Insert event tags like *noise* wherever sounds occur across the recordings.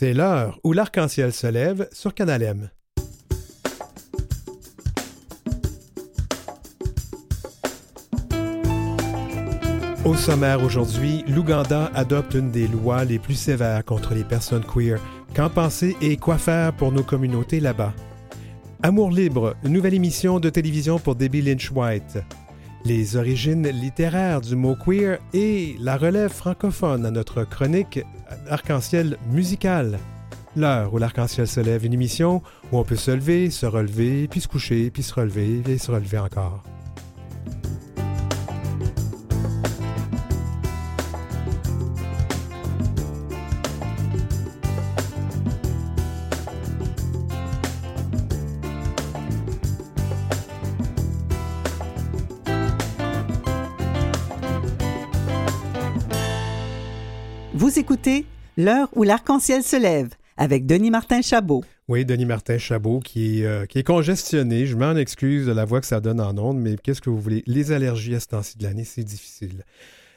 C'est l'heure où l'arc-en-ciel se lève sur Canal. Au sommaire aujourd'hui, l'Ouganda adopte une des lois les plus sévères contre les personnes queer. Qu'en penser et quoi faire pour nos communautés là-bas? Amour libre, nouvelle émission de télévision pour Debbie Lynch White. Les origines littéraires du mot queer et la relève francophone à notre chronique Arc-en-ciel musical. L'heure où l'arc-en-ciel se lève, une émission où on peut se lever, se relever, puis se coucher, puis se relever et se relever encore. L'heure où l'arc-en-ciel se lève avec Denis Martin Chabot. Oui, Denis Martin Chabot qui, est, euh, qui est congestionné. Je m'en excuse de la voix que ça donne en ondes, mais qu'est-ce que vous voulez? Les allergies à ce temps-ci de l'année, c'est difficile.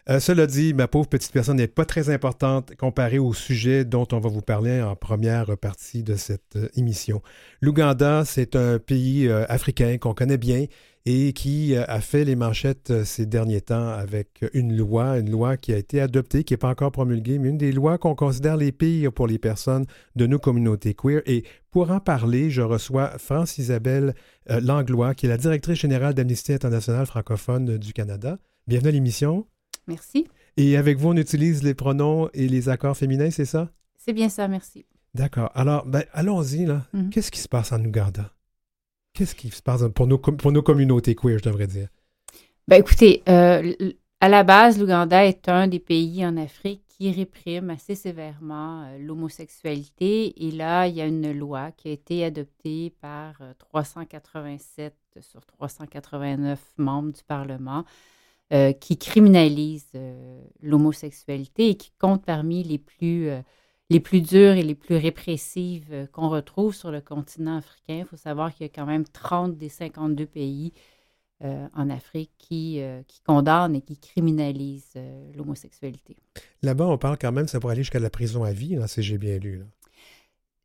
Euh, cela dit, ma pauvre petite personne n'est pas très importante comparée au sujet dont on va vous parler en première partie de cette euh, émission. L'Ouganda, c'est un pays africain qu'on connaît bien et qui euh, a fait les manchettes euh, ces derniers temps avec une loi, une loi qui a été adoptée, qui n'est pas encore promulguée, mais une des lois qu'on considère les pires pour les personnes de nos communautés queer. Et pour en parler, je reçois France Isabelle euh, Langlois, qui est la directrice générale d'Amnesty International francophone du Canada. Bienvenue à l'émission. Merci. Et avec vous, on utilise les pronoms et les accords féminins, c'est ça? C'est bien ça, merci. D'accord. Alors, ben, allons-y. là. Mhm. Qu'est-ce qui se passe en Ouganda? Qu'est-ce qui se passe pour nos, communautés queer, je devrais dire? Ben écoutez, euh, à la base, l'Ouganda est un des pays en Afrique qui réprime assez sévèrement euh, l'homosexualité. Et là, il y a une loi qui a été adoptée par 387 euh, sur 389 membres du Parlement qui criminalise l'homosexualité et qui compte parmi les plus les plus dures et les plus répressives euh, qu'on retrouve sur le continent africain. Il faut savoir qu'il y a quand même 30 des 52 pays euh, en Afrique qui, euh, qui, condamnent et qui criminalisent l'homosexualité. Là-bas, on parle quand même, ça pourrait aller jusqu'à la prison à vie, si j'ai bien lu.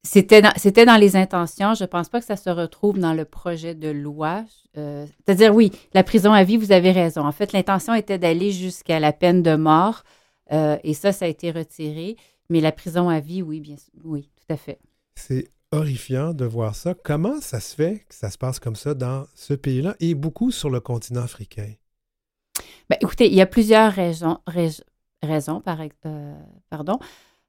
C'était dans, dans, les intentions. Je ne pense pas que ça se retrouve dans le projet de loi. C'est-à-dire, oui, la prison à vie, vous avez raison. En fait, l'intention était d'aller jusqu'à la peine de mort. et ça, ça a été retiré. Mais la prison à vie, oui, bien sûr. Oui, tout à fait. C'est horrifiant de voir ça. Comment ça se fait que ça se passe comme ça dans ce pays-là et beaucoup sur le continent africain? Bien, écoutez, il y a plusieurs raisons. raisons par, euh, pardon.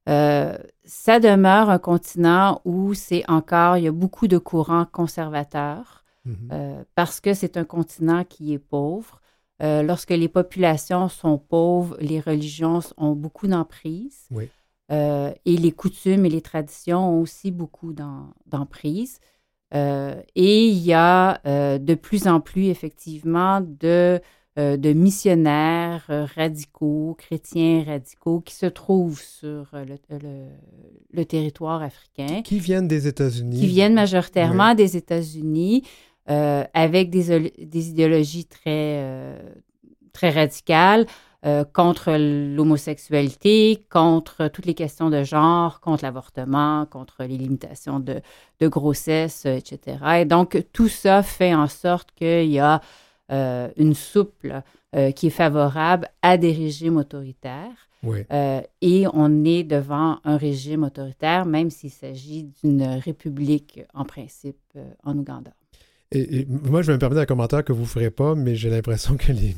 Euh, ça demeure un continent où c'est encore, il y a beaucoup de courants conservateurs mm-hmm. euh, parce que c'est un continent qui est pauvre. lorsque les populations sont pauvres, les religions ont beaucoup d'emprise. Oui. Euh, et les coutumes et les traditions ont aussi beaucoup d'emprise. Euh, et il y a euh, de plus en plus, effectivement, de, de missionnaires radicaux, chrétiens radicaux, qui se trouvent sur le, territoire africain. Qui viennent des États-Unis. Qui viennent majoritairement des États-Unis, avec des, des, idéologies très, très radicales. Euh, contre l'homosexualité, contre toutes les questions de genre, contre l'avortement, contre les limitations de, grossesse, euh, etc. Et donc, tout ça fait en sorte qu'il y a euh, une souple qui est favorable à des régimes autoritaires. et on est devant un régime autoritaire, même s'il s'agit d'une république en principe en Ouganda. Et, moi, je vais me permettre un commentaire que vous ne ferez pas, mais j'ai l'impression que les,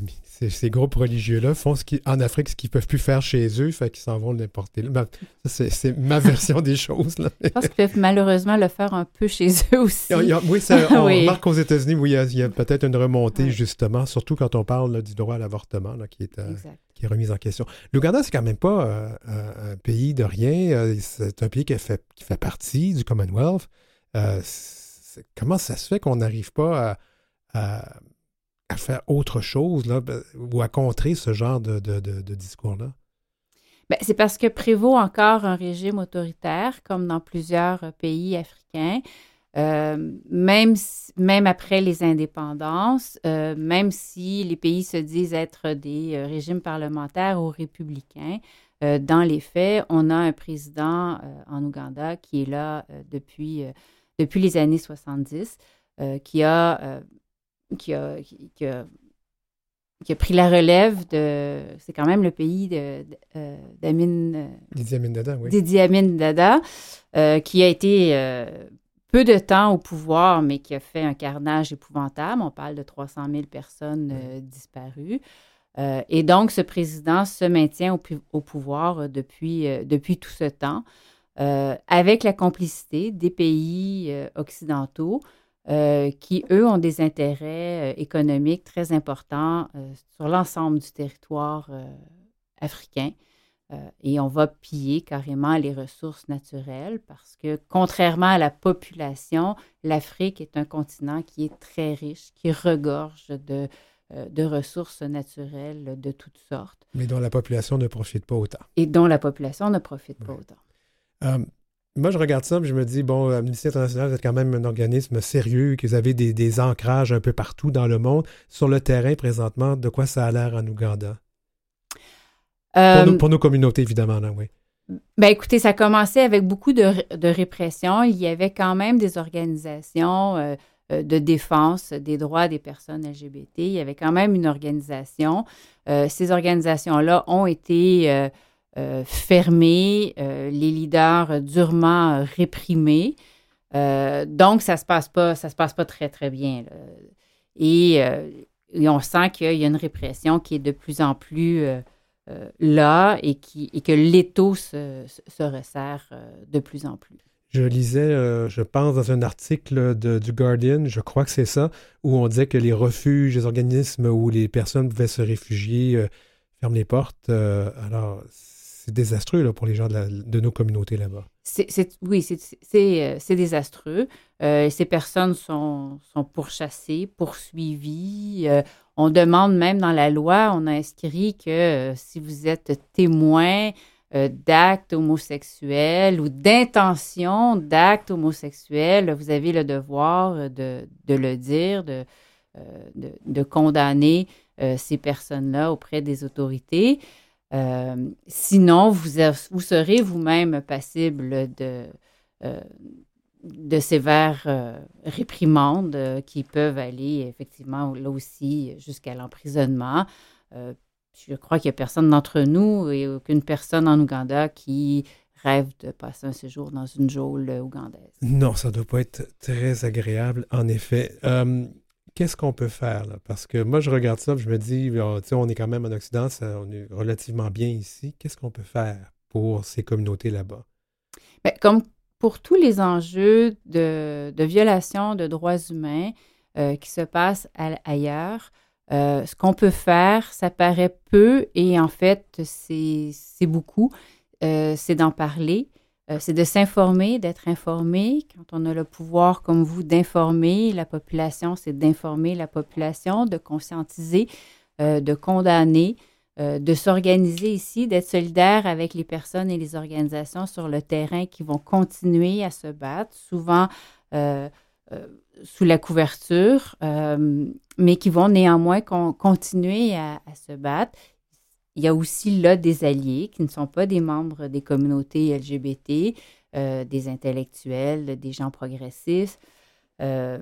ces, groupes religieux-là font ce qui, en Afrique ce qu'ils ne peuvent plus faire chez eux, fait qu'ils s'en vont l'importer. Ben, c'est ma *laughs* version des choses. Là. Je pense qu'ils peuvent malheureusement le faire un peu chez eux *laughs* aussi. oui, ça, *laughs* on remarque aux États-Unis où il y a, peut-être une remontée, justement, surtout quand on parle du droit à l'avortement qui, est, euh, qui est remis en question. L'Ouganda, c'est quand même pas euh, un pays de rien. Euh, c'est un pays qui fait, qui fait partie du Commonwealth. Comment ça se fait qu'on n'arrive pas à faire autre chose là, ben, ou à contrer ce genre de, discours-là? Ben, c'est parce que prévaut encore un régime autoritaire, comme dans plusieurs pays africains. Euh, même, même après les indépendances, euh, même si les pays se disent être des euh, régimes parlementaires ou républicains, dans les faits, on a un président en Ouganda qui est là depuis, depuis les années 70, qui a, qui a, qui a qui a pris la relève de. C'est quand même le pays de, euh, d'Amin. Euh, Didi Amin Dada, oui. Didi Amin Dada, euh, qui a été peu de temps au pouvoir, mais qui a fait un carnage épouvantable. On parle de 300 000 personnes disparues. et donc, ce président se maintient au, au pouvoir depuis, depuis tout ce temps, avec la complicité des pays occidentaux. Euh, qui, eux, ont des intérêts euh, économiques très importants euh, sur l'ensemble du territoire africain. et on va piller carrément les ressources naturelles parce que, contrairement à la population, l'Afrique est un continent qui est très riche, qui regorge de, de ressources naturelles de toutes sortes. Mais dont la population ne profite pas autant. Et dont la population ne profite pas autant. Moi, je regarde ça, et je me dis, bon, Amnesty International, vous êtes quand même un organisme sérieux, que vous avez des, ancrages un peu partout dans le monde. Sur le terrain, présentement, de quoi ça a l'air en Ouganda? pour, nos, euh, communautés, évidemment, là, oui. Ben, écoutez, ça commençait avec beaucoup de, répression. Il y avait quand même des organisations euh, euh, de défense des droits des personnes LGBT. Il y avait quand même une organisation. ces organisations-là ont été euh, fermés, euh, les leaders durement réprimés. Euh, donc, ça ne se passe pas, se passe pas très, très bien. Et, on sent qu'il y a une répression qui est de plus en plus là et, qui, et que l'étau se, se, resserre de plus en plus. Je lisais, je pense, dans un article du Guardian, je crois que c'est ça, où on disait que les refuges, les organismes où les personnes pouvaient se réfugier ferment les portes. alors, c'est désastreux là, pour les gens de, nos communautés là-bas. oui, c'est euh, désastreux. Euh, ces personnes sont, sont pourchassées, poursuivies. Euh, on demande même dans la loi, on a inscrit que si vous êtes témoin d'actes homosexuels ou d'intention d'actes homosexuels, vous avez le devoir de, de le dire, de, de, de condamner ces personnes-là auprès des autorités. Euh, sinon, vous, serez vous-même passible de, euh, sévères euh, réprimandes qui peuvent aller effectivement là aussi jusqu'à l'emprisonnement. je crois qu'il n'y a personne d'entre nous et aucune personne en Ouganda qui rêve de passer un séjour dans une geôle ougandaise. Non, ça ne doit pas être très agréable, en effet qu'est-ce qu'on peut faire? Là? Parce que moi, je regarde ça, je me dis, on est quand même en Occident, on est relativement bien ici. Qu'est-ce qu'on peut faire pour ces communautés là-bas? Bien, comme pour tous les enjeux de, violation de droits humains euh, qui se passent ailleurs, euh, ce qu'on peut faire, ça paraît peu et en fait, c'est beaucoup. Euh, c'est d'en parler, euh, c'est de s'informer, d'être informé. Quand on a le pouvoir comme vous d'informer la population, c'est d'informer la population, de conscientiser, euh, de condamner, euh, de s'organiser ici, d'être solidaire avec les personnes et les organisations sur le terrain qui vont continuer à se battre, souvent sous la couverture, mais qui vont néanmoins continuer à, se battre. Il y a aussi là des alliés qui ne sont pas des membres des communautés LGBT, euh, des intellectuels, des gens progressistes, euh,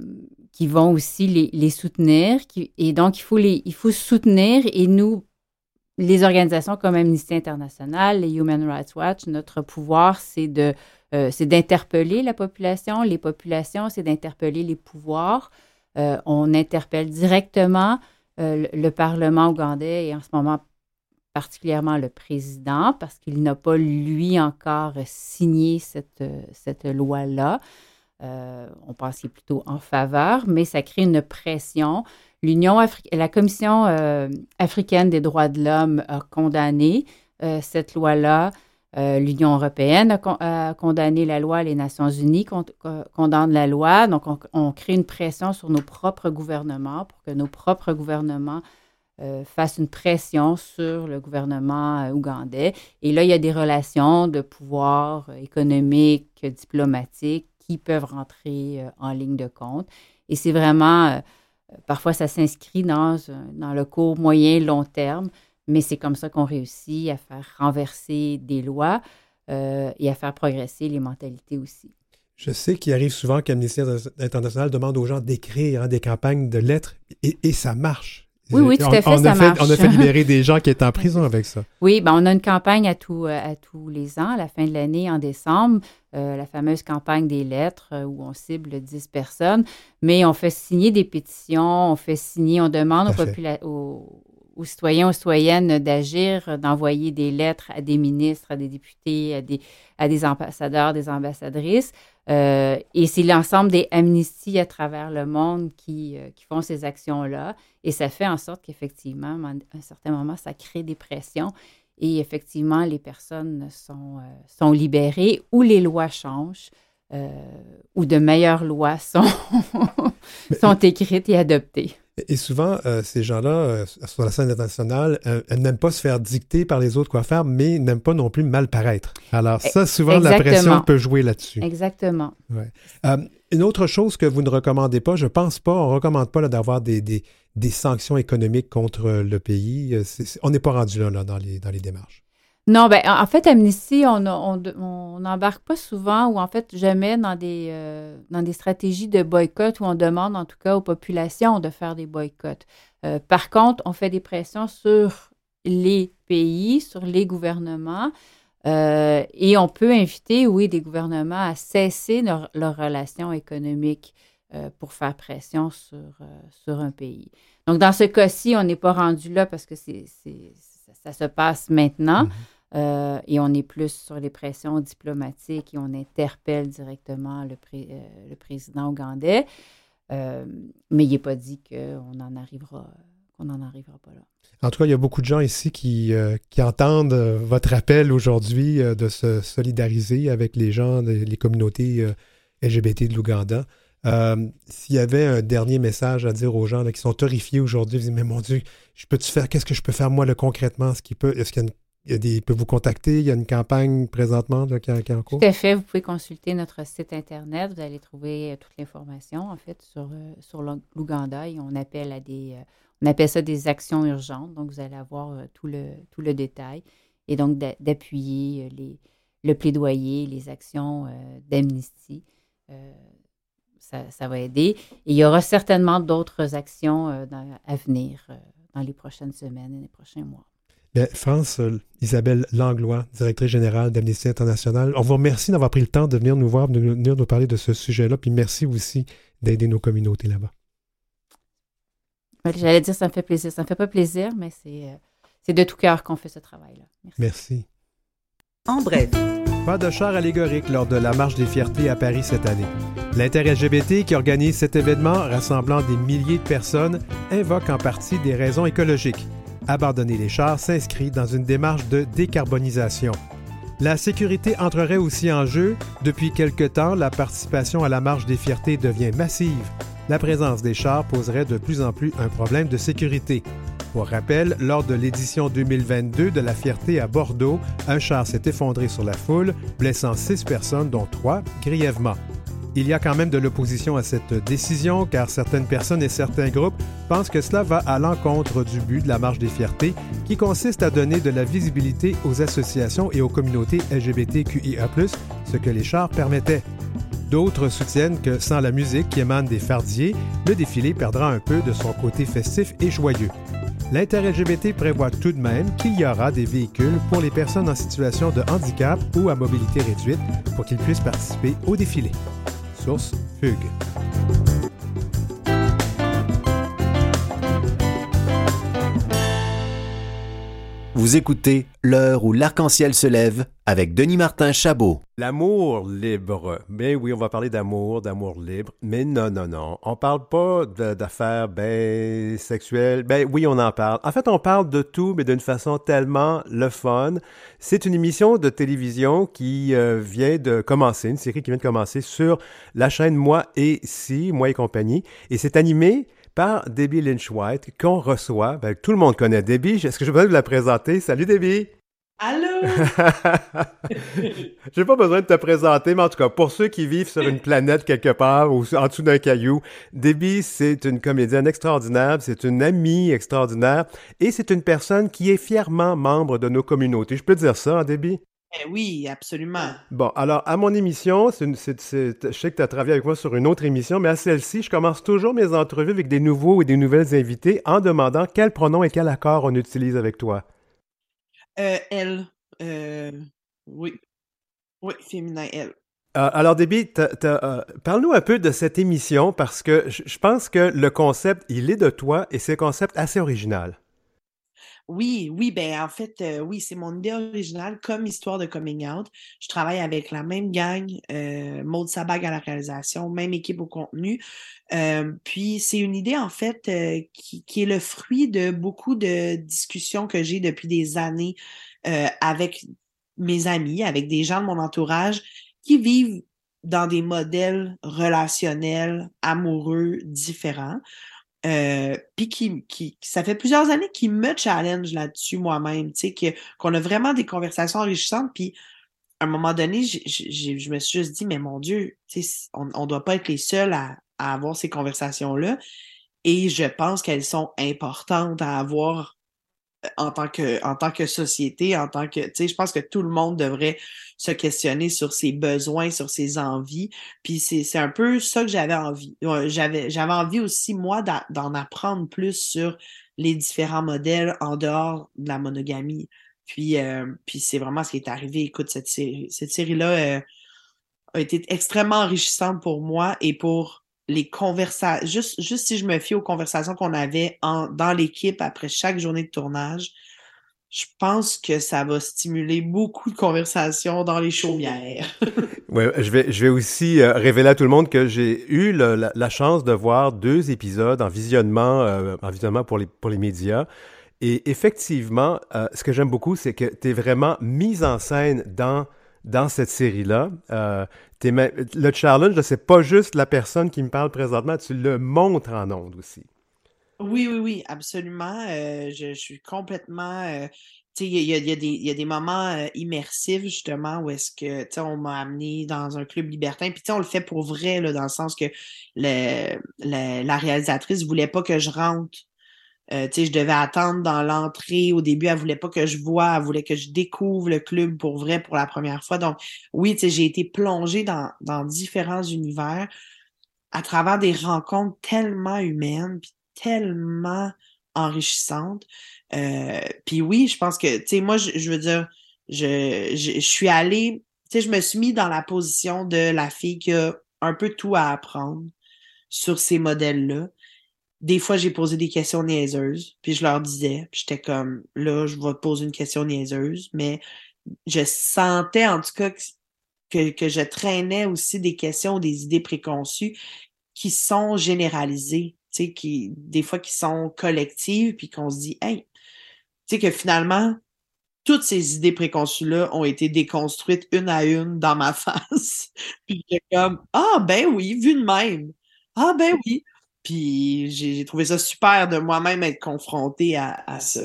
qui vont aussi les, soutenir. et donc, il faut, les, il faut soutenir et nous, les organisations comme Amnesty International, les Human Rights Watch, notre pouvoir, c'est de euh, c'est d'interpeller la population. Les populations, c'est d'interpeller les pouvoirs. on interpelle directement le, le, Parlement ougandais et en ce moment particulièrement le président, parce qu'il n'a pas, lui, encore signé cette, cette loi-là. Euh, on est plutôt en faveur, mais ça crée une pression. L'Union la Commission euh, africaine des droits de l'homme a condamné euh, cette loi-là. L'Union européenne a, condamné la loi, les Nations unies condamnent la loi. Donc, on, on, crée une pression sur nos propres gouvernements pour que nos propres gouvernements euh, fasse une pression sur le gouvernement euh, ougandais. Et là, il y a des relations de pouvoir euh, économique, diplomatique qui peuvent rentrer en ligne de compte. Et c'est vraiment, parfois, ça s'inscrit dans, dans le court, moyen, long terme. Mais c'est comme ça qu'on réussit à faire renverser des lois et à faire progresser les mentalités aussi. Je sais qu'il arrive souvent qu'Amnesty International demande aux gens d'écrire des campagnes de lettres et, ça marche. Oui, oui, tout à fait, ça marche. On a fait libérer des gens qui étaient en prison avec ça. Oui, ben on a une campagne à, tout, à tous les ans, à la fin de l'année, en décembre, euh, la fameuse campagne des lettres euh, où on cible 10 personnes, mais on fait signer des pétitions, on fait signer, on demande aux, aux, aux citoyens, aux citoyennes d'agir, d'envoyer des lettres à des ministres, à des députés, à des, à des ambassadeurs, des ambassadrices. Euh, et c'est l'ensemble des amnisties à travers le monde qui, euh, qui font ces actions-là. Et ça fait en sorte qu'effectivement, à un certain moment, ça crée des pressions. Et effectivement, les personnes sont, euh, sont libérées ou les lois changent. ou de meilleures lois sont, *laughs* sont écrites et adoptées. Et souvent, euh, ces gens-là, euh, sur la scène internationale, euh, n'aiment pas se faire dicter par les autres quoi faire, mais n'aiment pas non plus mal paraître. Alors ça, souvent, la pression peut jouer là-dessus. Exactement. Ouais. une autre chose que vous ne recommandez pas, je pense pas, on ne recommande pas d'avoir des, des, des, sanctions économiques contre le pays. on n'est pas rendu là, là dans, les, dans les démarches. Non, ben en fait, Amnesty, on n'embarque pas souvent ou en fait jamais dans des, euh, dans des stratégies de boycott où on demande en tout cas aux populations de faire des boycotts. Euh, par contre, on fait des pressions sur les pays, sur les gouvernements euh, et on peut inviter, oui, des gouvernements à cesser leurs relations économiques pour faire pression sur, sur un pays. Donc, dans ce cas-ci, on n'est pas rendu là parce que c'est, ça, se passe maintenant. Mm-hmm. Euh, et on est plus sur les pressions diplomatiques et on interpelle directement le, euh, président ougandais. Euh, mais il n'est pas dit qu'on en arrivera qu'on n'en arrivera pas là. En tout cas, il y a beaucoup de gens ici qui, qui entendent votre appel aujourd'hui de se solidariser avec les gens, les communautés LGBT de l'Ouganda. S'il y avait un dernier message à dire aux gens qui sont horrifiés aujourd'hui, mais mon Dieu, je peux-tu faire, qu'est-ce que je peux faire moi le concrètement? Qu'il peut, est-ce qu'il y a une il, peut vous contacter. Il y a une campagne présentement qui, est en cours. Tout à fait. Vous pouvez consulter notre site Internet. Vous allez trouver euh, toute l'information, en fait, sur, euh, sur l'Ouganda. Et. Euh, on appelle ça des actions urgentes. Donc, vous allez avoir tout, le, tout le détail. Et donc, d'appuyer le plaidoyer, les actions d'amnistie. Ça, va aider. Et il y aura certainement d'autres actions à venir dans les prochaines semaines et les prochains mois. France euh, Isabelle Langlois, directrice générale d'Amnesty International, on vous remercie d'avoir pris le temps de venir nous voir, de venir nous parler de ce sujet-là, puis merci aussi d'aider nos communautés là-bas. J'allais dire ça me fait plaisir. Ça ne me fait pas plaisir, mais c'est euh, de tout cœur qu'on fait ce travail-là. Merci. merci. En bref. Pas de char allégorique lors de la Marche des Fiertés à Paris cette année. L'inter-LGBT qui organise cet événement rassemblant des milliers de personnes invoque en partie des raisons écologiques. Abandonner les chars s'inscrit dans une démarche de décarbonisation. La sécurité entrerait aussi en jeu. Depuis quelque temps, la participation à la marche des fiertés devient massive. La présence des chars poserait de plus en plus un problème de sécurité. Pour rappel, lors de l'édition 2022 de la Fierté à Bordeaux, un char s'est effondré sur la foule, blessant six personnes, dont trois grièvement. Il y a quand même de l'opposition à cette décision car certaines personnes et certains groupes pensent que cela va à l'encontre du but de la marche des fiertés qui consiste à donner de la visibilité aux associations et aux communautés LGBTQIA+, ce que les chars permettaient. D'autres soutiennent que sans la musique qui émane des fardiers, le défilé perdra un peu de son côté festif et joyeux. L'inter-LGBT prévoit tout de même qu'il y aura des véhicules pour les personnes en situation de handicap ou à mobilité réduite pour qu'ils puissent participer au défilé. Fugue. Vous écoutez L'heure où l'arc-en-ciel se lève avec Denis Martin Chabot. L'amour libre. Mais oui, on va parler d'amour, d'amour libre. Mais non, non, non. On parle pas d'affaires ben sexuelles. Ben oui, on en parle. En fait, on parle de tout, mais d'une façon tellement le fun. C'est une émission de télévision qui euh, vient de commencer, une série qui vient de commencer sur la chaîne Moi et Si, Moi et compagnie. Et c'est animé par Debbie Lynch White qu'on reçoit. Ben, tout le monde connaît Debbie. Est-ce que je peux vous la présenter? Salut Debbie! Allô? *laughs* J'ai pas besoin de te présenter, mais en tout cas, pour ceux qui vivent sur une planète quelque part ou en dessous d'un caillou, Debbie, c'est une comédienne extraordinaire, c'est une amie extraordinaire et c'est une personne qui est fièrement membre de nos communautés. Je peux dire ça, hein, Debbie? Oui, absolument. Bon, alors, à mon émission, c'est je sais que tu as travaillé avec moi sur une autre émission, mais à celle-ci, je commence toujours mes entrevues avec des nouveaux et des nouvelles invités en demandant quel pronom et quel accord on utilise avec toi. Euh, elle. Euh, oui. Oui, féminin, elle. Euh, alors, Debbie, parle-nous un peu de cette émission parce que je pense que le concept, il est de toi et c'est un concept assez original. Oui, oui, ben en fait, oui, c'est mon idée originale comme histoire de coming out. Je travaille avec la même gang, euh, Maud Sabag à la réalisation, même équipe au contenu. puis c'est une idée en fait qui, qui, est le fruit de beaucoup de discussions que j'ai depuis des années avec mes amis, avec des gens de mon entourage qui vivent dans des modèles relationnels, amoureux différents. Euh, puis qui, qui, ça fait plusieurs années qu'il me challenge là-dessus moi-même, tu sais, qu'on a vraiment des conversations enrichissantes. Puis à un moment donné, je me suis juste dit, mais mon Dieu, tu sais, on ne doit pas être les seuls à, à avoir ces conversations-là. Et je pense qu'elles sont importantes à avoir en tant que en tant que société, en tant que tu sais, je pense que tout le monde devrait se questionner sur ses besoins, sur ses envies. Puis c'est un peu ça que j'avais envie. J'avais j'avais envie aussi moi d'en apprendre plus sur les différents modèles en dehors de la monogamie. Puis euh, puis c'est vraiment ce qui est arrivé. Écoute cette série cette série euh, a été extrêmement enrichissante pour moi et pour les conversations, juste, juste si je me fie aux conversations qu'on avait en, dans l'équipe après chaque journée de tournage, je pense que ça va stimuler beaucoup de conversations dans les chaumières. *laughs* oui, je vais, je vais aussi euh, révéler à tout le monde que j'ai eu la, chance de voir deux épisodes en visionnement, euh, en visionnement pour les, pour les médias. Et effectivement, euh, ce que j'aime beaucoup, c'est que tu es vraiment mise en scène dans dans cette série-là. Euh, le challenge, c'est pas juste la personne qui me parle présentement, tu le montres en ondes aussi. Oui, oui, oui, absolument. Euh, je, suis complètement. Euh, tu sais, il y, a, des moments immersifs, justement, où est-ce que, tu sais, on m'a amené dans un club libertin. Puis, tu sais, on le fait pour vrai, là, dans le sens que la réalisatrice voulait pas que je rentre euh, je devais attendre dans l'entrée. Au début, elle voulait pas que je vois, elle voulait que je découvre le club pour vrai pour la première fois. Donc, oui, j'ai été plongée dans, dans différents univers à travers des rencontres tellement humaines, puis tellement enrichissantes. Euh, puis oui, je pense que, tu sais, moi, je, veux dire, je, je, je suis allée, tu sais, je me suis mis dans la position de la fille qui a un peu tout à apprendre sur ces modèles-là des fois, j'ai posé des questions niaiseuses, puis je leur disais, puis j'étais comme, là, je vais te poser une question niaiseuse, mais je sentais en tout cas que, que je traînais aussi des questions des idées préconçues qui sont généralisées, tu sais, qui, des fois qui sont collectives, puis qu'on se dit, hey, tu sais, que finalement, toutes ces idées préconçues-là ont été déconstruites une à une dans ma *laughs* face. puis j'étais comme, ah, ben oui, vu de même. Ah, ben oui. Puis j'ai trouvé ça super de moi-même être confronté à, ça.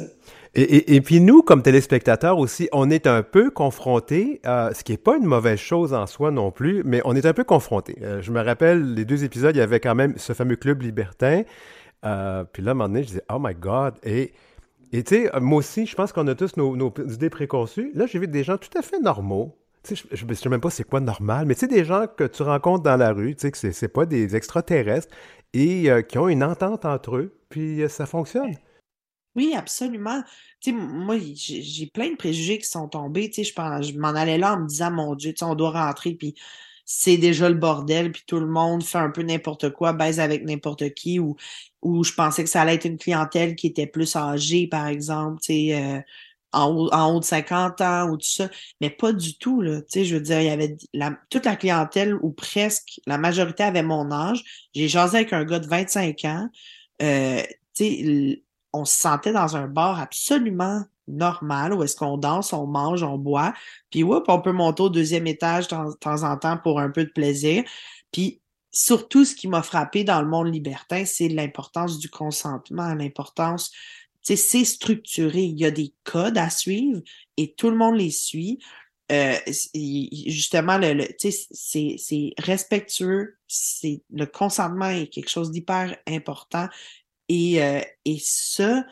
Et, puis nous, comme téléspectateurs aussi, on est un peu confrontés, euh, ce qui n'est pas une mauvaise chose en soi non plus, mais on est un peu confrontés. Euh, je me rappelle, les deux épisodes, il y avait quand même ce fameux club libertin. Euh, puis là, à un moment donné, je disais, oh my God. Et tu sais, moi aussi, je pense qu'on a tous nos, idées préconçues. Là, j'ai vu des gens tout à fait normaux, je ne sais même pas c'est quoi normal, mais tu sais, des gens que tu rencontres dans la rue, tu sais, que c'est pas des extraterrestres et euh, qui ont une entente entre eux, puis euh, ça fonctionne. Oui, absolument. Moi, j'ai plein de préjugés qui sont tombés. Tu sais, je, je m'en allais là en me disant, mon Dieu, on doit rentrer, puis c'est déjà le bordel, puis tout le monde fait un peu n'importe quoi, baise avec n'importe qui, ou, ou je pensais que ça allait être une clientèle qui était plus âgée, par exemple, tu sais, euh, en haut, de 50 ans ou tout ça, mais pas du tout. Là. Tu sais, je veux dire, il y avait toute la clientèle, ou presque, la majorité avait mon âge. J'ai jasé avec un gars de 25 ans. Euh, tu sais, on se sentait dans un bar absolument normal où est-ce qu'on danse, on mange, on boit. Puis, ouais, on peut monter au deuxième étage de temps en temps pour un peu de plaisir. Puis, surtout, ce qui m'a frappé dans le monde libertin, c'est l'importance du consentement, l'importance c'est structuré. Il y a des codes à suivre et tout le monde les suit. Euh, justement, le, c'est respectueux, c'est le consentement est quelque chose d'hyper important. Et, euh, et ça,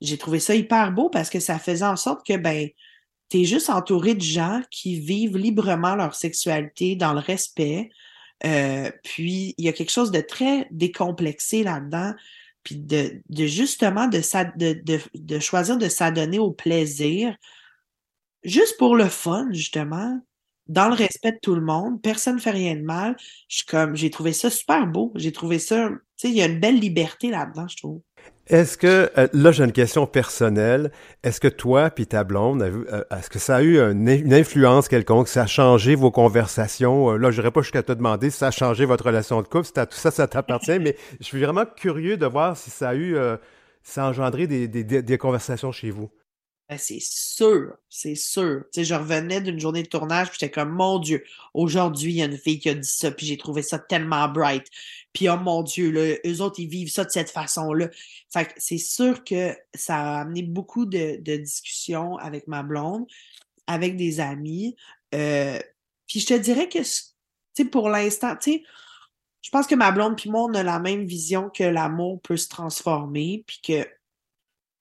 j'ai trouvé ça hyper beau parce que ça faisait en sorte que ben, tu es juste entouré de gens qui vivent librement leur sexualité dans le respect. Euh, puis il y a quelque chose de très décomplexé là-dedans puis de, de justement de, de, de, choisir de s'adonner au plaisir, juste pour le fun, justement, dans le respect de tout le monde, personne ne fait rien de mal. Je comme, j'ai trouvé ça super beau. J'ai trouvé ça, tu sais, il y a une belle liberté là-dedans, je trouve. Est-ce que, euh, là j'ai une question personnelle, est-ce que toi puis ta blonde, euh, est-ce que ça a eu une influence quelconque, ça a changé vos conversations? Euh, là, je n'irai pas jusqu'à te demander si ça a changé votre relation de couple, si tout ça, ça t'appartient, mais *laughs* je suis vraiment curieux de voir si ça a eu, ça a engendré des, des, des conversations chez vous. Ben, c'est sûr, c'est sûr. Tu sais, je revenais d'une journée de tournage, puis j'étais comme, mon Dieu, aujourd'hui, il y a une fille qui a dit ça, puis j'ai trouvé ça tellement bright. Puis, oh mon Dieu, là, eux autres, ils vivent ça de cette façon-là. Fait que c'est sûr que ça a amené beaucoup de, discussions avec ma blonde, avec des amis. Euh, puis je te dirais que, tu sais, pour l'instant, tu sais, je pense que ma blonde puis moi, on a la même vision que l'amour peut se transformer, puis que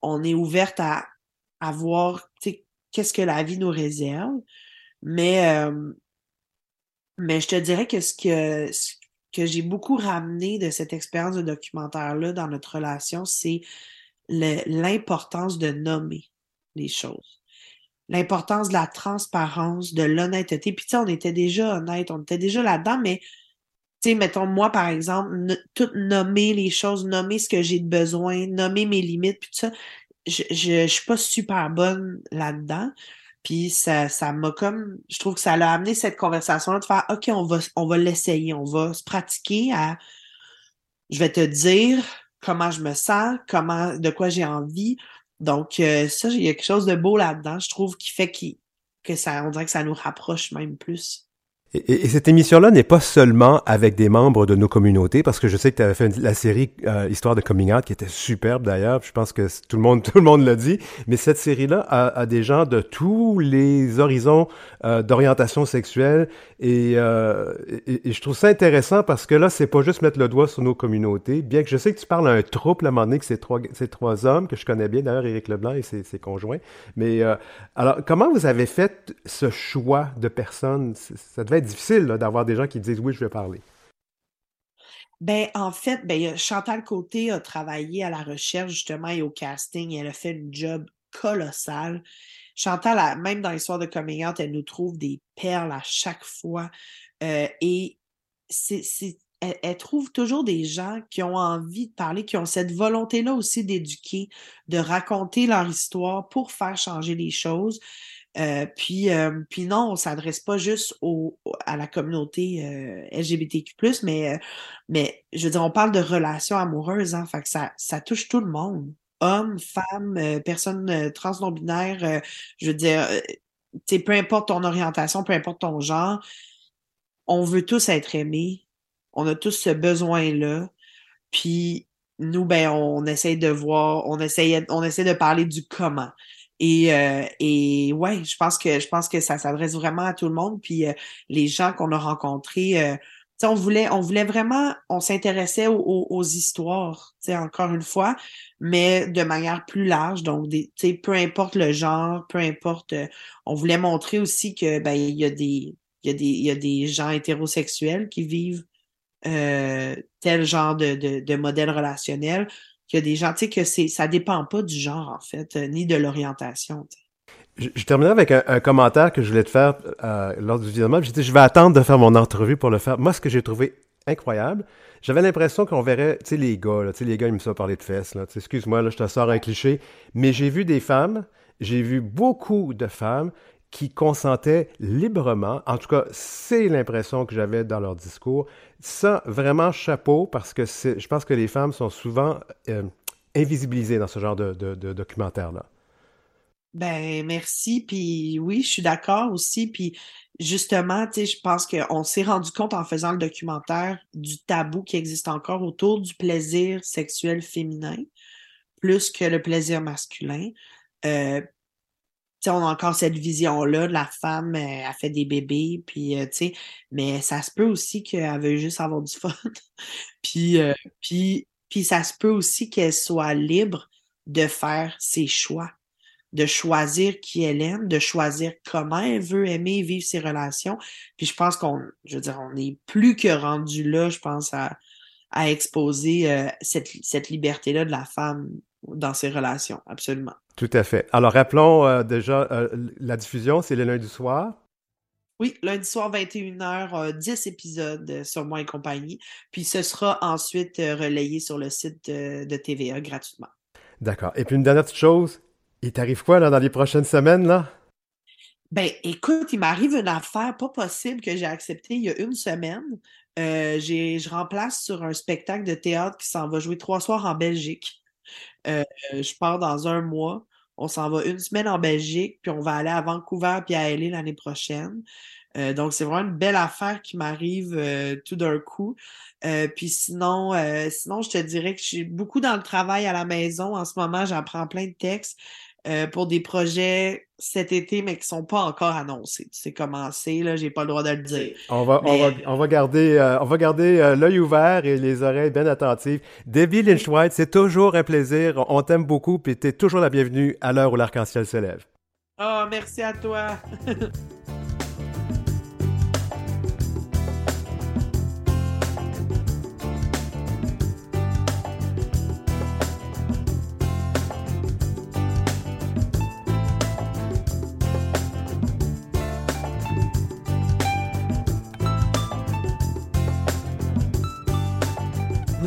on est ouverte à à voir qu'est-ce que la vie nous réserve. Mais, euh, mais je te dirais que ce que, que j'ai beaucoup ramené de cette expérience de documentaire-là dans notre relation, c'est l'importance de nommer les choses. L'importance de la transparence, de l'honnêteté. Puis, tu sais, on était déjà honnête, on était déjà là-dedans, mais, tu sais, mettons, moi, par exemple, tout nommer les choses, nommer ce que j'ai de besoin, nommer mes limites, puis tout ça, je, je, suis pas super bonne là-dedans. Puis ça, ça m'a comme, je trouve que ça l'a amené cette conversation-là de faire, OK, on va, on va l'essayer, on va se pratiquer à, je vais te dire comment je me sens, comment, de quoi j'ai envie. Donc, euh, ça, il y a quelque chose de beau là-dedans, je trouve, qui fait que ça, on dirait que ça nous rapproche même plus. Et, cette émission-là n'est pas seulement avec des membres de nos communautés, parce que je sais que tu avais fait la série euh, Histoire de Coming Out, qui était superbe d'ailleurs. Je pense que tout le monde, *laughs* tout le monde l'a dit. Mais cette série-là a, des gens de tous les horizons euh, d'orientation sexuelle, euh, et, et, je trouve ça intéressant parce que là, c'est pas juste mettre le doigt sur nos communautés. Bien que je sais que tu parles à un trouble à un moment donné que c'est trois, ces trois hommes que je connais bien, d'ailleurs Éric Leblanc et ses, ses conjoints. Mais alors, comment vous avez fait ce choix de personnes? Ça devait être difficile d'avoir des gens qui disent oui, je vais parler. Ben, en fait, ben, Chantal Côté a travaillé à la recherche justement et au casting. elle a fait un job colossal. Chantal, même dans l'histoire de Coming Out, elle nous trouve des perles à chaque fois. Euh, et elle, trouve toujours des gens qui ont envie de parler, qui ont cette volonté-là aussi d'éduquer, de raconter leur histoire pour faire changer les choses. Euh, puis, euh, puis non, on s'adresse pas juste au, à la communauté euh, LGBTQ+, mais, mais je veux dire, on parle de relations amoureuses, hein, fait que ça, ça touche tout le monde. Hommes, femmes, personnes trans non-binaires, je veux dire, peu importe ton orientation, peu importe ton genre, on veut tous être aimés, on a tous ce besoin-là, puis nous, ben, on essaye de voir, on essaye, on essaie de parler du comment. Et, euh, et ouais, je pense que je pense que ça s'adresse vraiment à tout le monde. Puis euh, les gens qu'on a rencontrés, euh, on voulait, on voulait vraiment, on s'intéressait aux, aux, histoires, encore une fois, mais de manière plus large. Donc, des, peu importe le genre, peu importe, euh, on voulait montrer aussi que ben il y a des, il y a des, il y a des gens hétérosexuels qui vivent euh, tel genre de, de, de modèle relationnel qu'il y a des gens, tu sais, que c'est, ça dépend pas du genre, en fait, euh, ni de l'orientation. Je, je, terminerai avec un, commentaire que je voulais te faire euh, lors du visionnement. J'ai dit, je vais attendre de faire mon entrevue pour le faire. Moi, ce que j'ai trouvé incroyable, j'avais l'impression qu'on verrait, tu sais, les gars, tu sais, les gars, ils me sont parler de fesses. Excuse-moi, là, je te sors un cliché, mais j'ai vu des femmes, j'ai vu beaucoup de femmes qui consentaient librement. En tout cas, c'est l'impression que j'avais dans leur discours. Ça, vraiment chapeau, parce que je pense que les femmes sont souvent euh, invisibilisées dans ce genre de, documentaire-là. Ben, merci. Puis oui, je suis d'accord aussi. Puis justement, tu sais, je pense qu'on s'est rendu compte en faisant le documentaire du tabou qui existe encore autour du plaisir sexuel féminin plus que le plaisir masculin. Euh, on a encore cette vision-là de la femme, elle, fait des bébés, puis, tu sais, mais ça se peut aussi qu'elle veut juste avoir du *laughs* fun. puis, puis, puis ça se peut aussi qu'elle soit libre de faire ses choix de choisir qui elle aime, de choisir comment elle veut aimer vivre ses relations. Puis je pense qu'on, je veux dire, on est plus que rendu là, je pense, à, à exposer euh, cette, cette liberté-là de la femme dans ses relations, absolument. Tout à fait. Alors, rappelons euh, déjà, euh, la diffusion, c'est le lundi soir? Oui, lundi soir, 21h, 10 épisodes sur Moi et compagnie. Puis ce sera ensuite relayé sur le site de, de TVA gratuitement. D'accord. Et puis une dernière petite chose, il t'arrive quoi là, dans les prochaines semaines? là? Ben, écoute, il m'arrive une affaire pas possible que j'ai acceptée il y a une semaine. Euh, je remplace sur un spectacle de théâtre qui s'en va jouer trois soirs en Belgique. Euh, je pars dans un mois. On s'en va une semaine en Belgique, puis on va aller à Vancouver puis à LA l'année prochaine. Euh, donc, c'est vraiment une belle affaire qui m'arrive tout d'un coup. puis sinon, sinon, je te dirais que je suis beaucoup dans le travail à la maison. En ce moment, j'apprends plein de textes. Euh, pour des projets cet été, mais qui ne sont pas encore annoncés. C'est commencé, là, j'ai pas le droit de le dire. On va, on va, on va garder, euh, on va garder euh, l'œil ouvert et les oreilles bien attentives. Debbie Lynch White, c'est toujours un plaisir. On t'aime beaucoup, puis tu es toujours la bienvenue à l'heure où l'arc-en-ciel se lève. Oh, merci à toi. *laughs*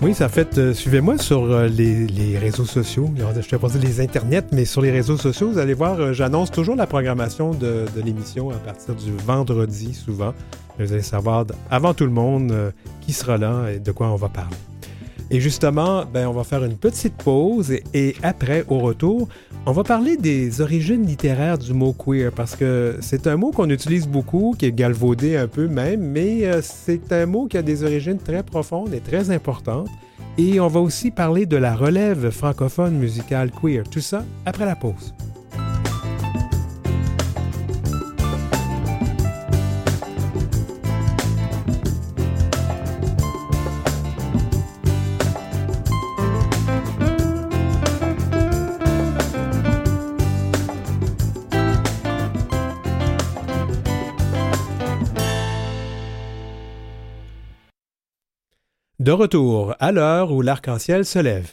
Oui, ça fait. Euh, suivez-moi sur euh, les, réseaux sociaux. Je vais pas les internets, mais sur les réseaux sociaux, vous allez voir, euh, j'annonce toujours la programmation de, l'émission à partir du vendredi, souvent. Vous allez savoir avant tout le monde qui sera là et de quoi on va parler. Et justement, ben, on va faire une petite pause et, après, au retour, on va parler des origines littéraires du mot queer parce que c'est un mot qu'on utilise beaucoup, qui est galvaudé un peu même, mais euh, c'est un mot qui a des origines très profondes et très importantes. Et on va aussi parler de la relève francophone musicale queer. Tout ça après la pause. De retour à l'heure où l'arc-en-ciel se lève.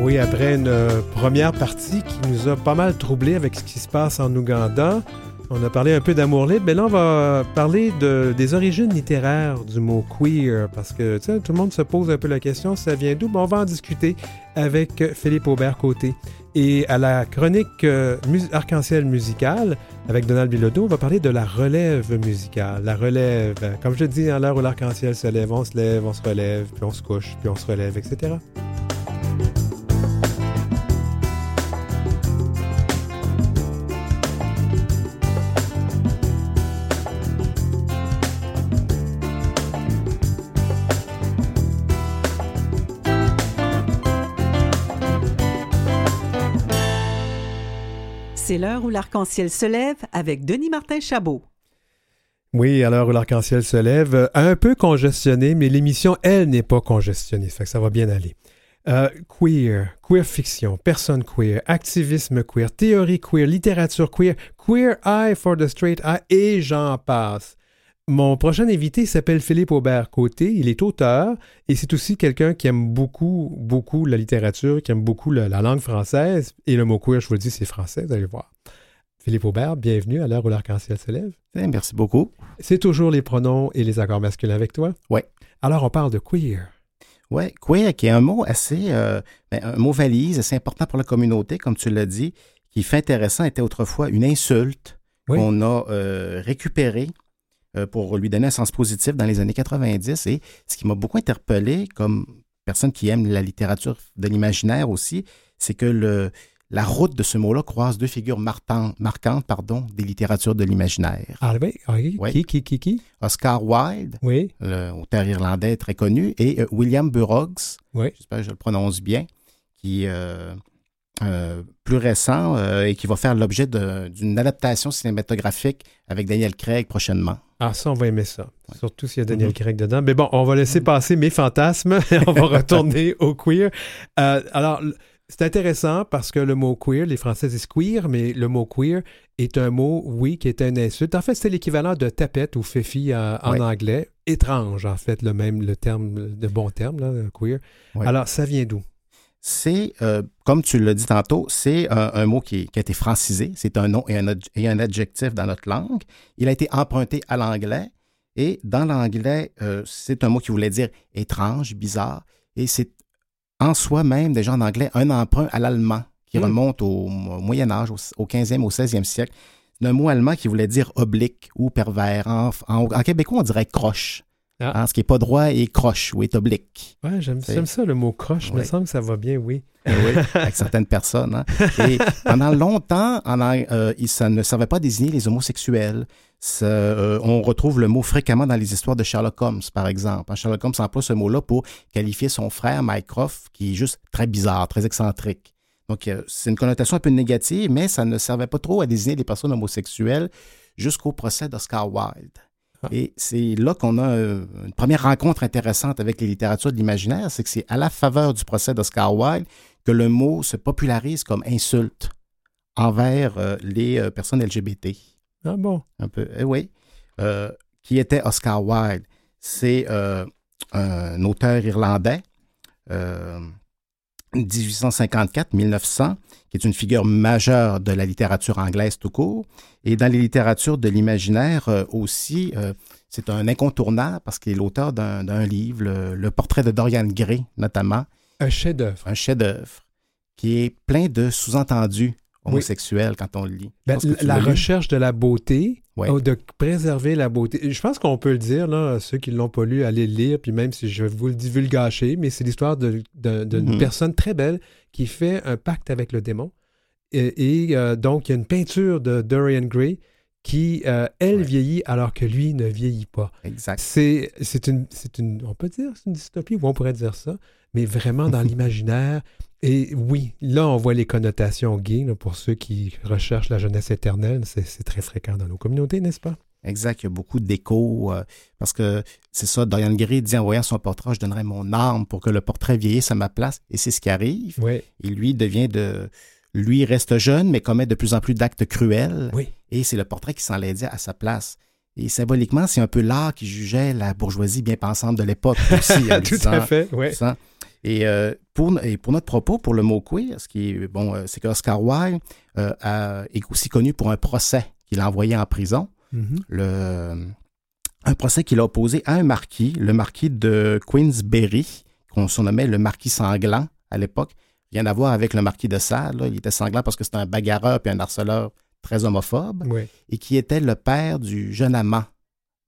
Oui, après une première partie qui nous a pas mal troublé avec ce qui se passe en Ouganda, on a parlé un peu d'amour libre, mais là on va parler des origines littéraires du mot queer, parce que tout le monde se pose un peu la question, ça vient d'où? on va en discuter avec Philippe Aubert-Côté. Et à la chronique euh, arc-en-ciel musicale, avec Donald Bilodeau, on va parler de la relève musicale. La relève, comme je dis, à l'heure où l'arc-en-ciel se lève, on se lève, on se relève, puis on se couche, puis on se relève, etc. l'arc-en-ciel se lève avec Denis Martin Chabot. Oui, à l'heure où l'arc-en-ciel se lève, euh, un peu congestionné, mais l'émission, elle, n'est pas congestionnée, ça ça va bien aller. Euh, queer, queer fiction, personne queer, activisme queer, théorie queer, littérature queer, queer eye for the straight eye, et j'en passe. Mon prochain invité s'appelle Philippe Aubert-Côté. Il est auteur et c'est aussi quelqu'un qui aime beaucoup, beaucoup la littérature, qui aime beaucoup la, langue française. Et le mot queer, je vous le dis, c'est français, vous allez voir. Philippe Aubert, bienvenue à l'heure où l'arc-en-ciel se lève. Eh, merci beaucoup. C'est toujours les pronoms et les accords masculins avec toi? Oui. Alors, on parle de queer. Oui, queer, qui est un mot assez, euh, ben, un mot valise, assez important pour la communauté, comme tu l'as dit, qui fait intéressant, était autrefois une insulte Oui. qu'on a euh, récupérée euh, pour lui donner un sens positif dans les années 90. Et ce qui m'a beaucoup interpellé, comme personne qui aime la littérature de l'imaginaire aussi, c'est que le, la route de ce mot-là croise deux figures marquantes, marquantes pardon, des littératures de l'imaginaire. Ah oui, oui. Qui, qui, qui, qui? Oscar Wilde, Oui, l'auteur irlandais très connu, et euh, William Burroughs, oui. j'espère que je le prononce bien, qui est euh, euh, plus récent euh, et qui va faire l'objet d'une adaptation cinématographique avec Daniel Craig prochainement. Ah, ça, on va aimer ça. Ouais. Surtout s'il y a Daniel Mhm. Craig dedans. Mais bon, on va laisser passer mes fantasmes. *laughs* on va *laughs* retourner au queer. Euh, alors, c'est intéressant parce que le mot queer, les Français disent queer, mais le mot queer est un mot, oui, qui est une insulte. En fait, c'est l'équivalent de tapette ou fifi en, en Ouais. anglais. Étrange, en fait, le même, le terme, de bon terme, là, le queer. Ouais. Alors, ça vient d'où? C'est, euh, comme tu l'as dit tantôt, c'est un, un mot qui, qui a été francisé. C'est un nom et un, et un adjectif dans notre langue. Il a été emprunté à l'anglais. Et dans l'anglais, euh, c'est un mot qui voulait dire étrange, bizarre. Et c'est en soi-même, déjà en anglais, un emprunt à l'allemand qui Hmm. remonte au, au Moyen Âge, au, au 15e, au 16e siècle. C'est un mot allemand qui voulait dire oblique ou pervers. En, en- en québécois, on dirait croche. Ah. Hein, ce qui n'est pas droit est croche ou est oblique. Ouais, j'aime ça, le mot croche. Il me semble que ça va bien, oui. Oui, avec certaines personnes. hein. Et *laughs* pendant longtemps, en, ang- euh, ça ne servait pas à désigner les homosexuels. Ça, euh, on retrouve le mot fréquemment dans les histoires de Sherlock Holmes, par exemple. Hein, Sherlock Holmes emploie ce mot-là pour qualifier son frère Mycroft, qui est juste très bizarre, très excentrique. Donc, euh, c'est une connotation un peu négative, mais ça ne servait pas trop à désigner les personnes homosexuelles jusqu'au procès d'Oscar Wilde. Ah. Et c'est là qu'on a euh, une première rencontre intéressante avec les littératures de l'imaginaire, c'est que c'est à la faveur du procès d'Oscar Wilde que le mot se popularise comme insulte envers euh, les euh, personnes LGBT. Ah bon? Un peu, eh oui. Euh, qui était Oscar Wilde? C'est un auteur irlandais, 1854-1900, qui est une figure majeure de la littérature anglaise tout court. Et dans les littératures de l'imaginaire euh, aussi, euh, c'est un incontournable parce qu'il est l'auteur d'un livre, le, Le portrait de Dorian Gray, notamment, Un chef-d'œuvre. un chef-d'œuvre qui est plein de sous-entendus Oui. homosexuels quand on le lit. Ben, la recherche de la beauté, Ouais. oh, de préserver la beauté. Je pense qu'on peut le dire, là, ceux qui ne l'ont pas lu, allez le lire, puis même si je vais vous le divulgacher, mais c'est l'histoire de- de- d'une Mhm. personne très belle qui fait un pacte avec le démon. Et, et, euh, donc, il y a une peinture de Dorian Gray qui, euh, elle, Ouais. vieillit alors que lui ne vieillit pas. Exact. C'est une, c'est une, on peut dire c'est une dystopie, ou on pourrait dire ça, mais vraiment dans *laughs* l'imaginaire. Et oui, là, on voit les connotations gays, là, pour ceux qui recherchent la jeunesse éternelle. C'est très fréquent dans nos communautés, n'est-ce pas? Exact, il y a beaucoup d'échos euh, parce que c'est ça, Dorian Gray dit en voyant son portrait, je donnerais mon âme pour que le portrait vieillisse à ma place et c'est ce qui arrive. Oui. Et lui devient de lui reste jeune mais commet de plus en plus d'actes cruels Oui. et c'est le portrait qui s'enlaidit à sa place. Et symboliquement, c'est un peu l'art qui jugeait la bourgeoisie bien pensante de l'époque *laughs* aussi. Tout disant- à fait, oui. Et, euh, pour, et pour notre propos, pour le mot queer, ce qui est bon, euh, c'est qu'Oscar Wilde euh, a- est aussi connu pour un procès qu'il a envoyé en prison. Mhm. Le, un procès qu'il a opposé à un marquis, le marquis de Queensberry, qu'on surnommait le marquis sanglant à l'époque. Rien à voir avec le marquis de Sade. là. Il était sanglant parce que c'était un bagarreur et un harceleur très homophobe Oui. et qui était le père du jeune amant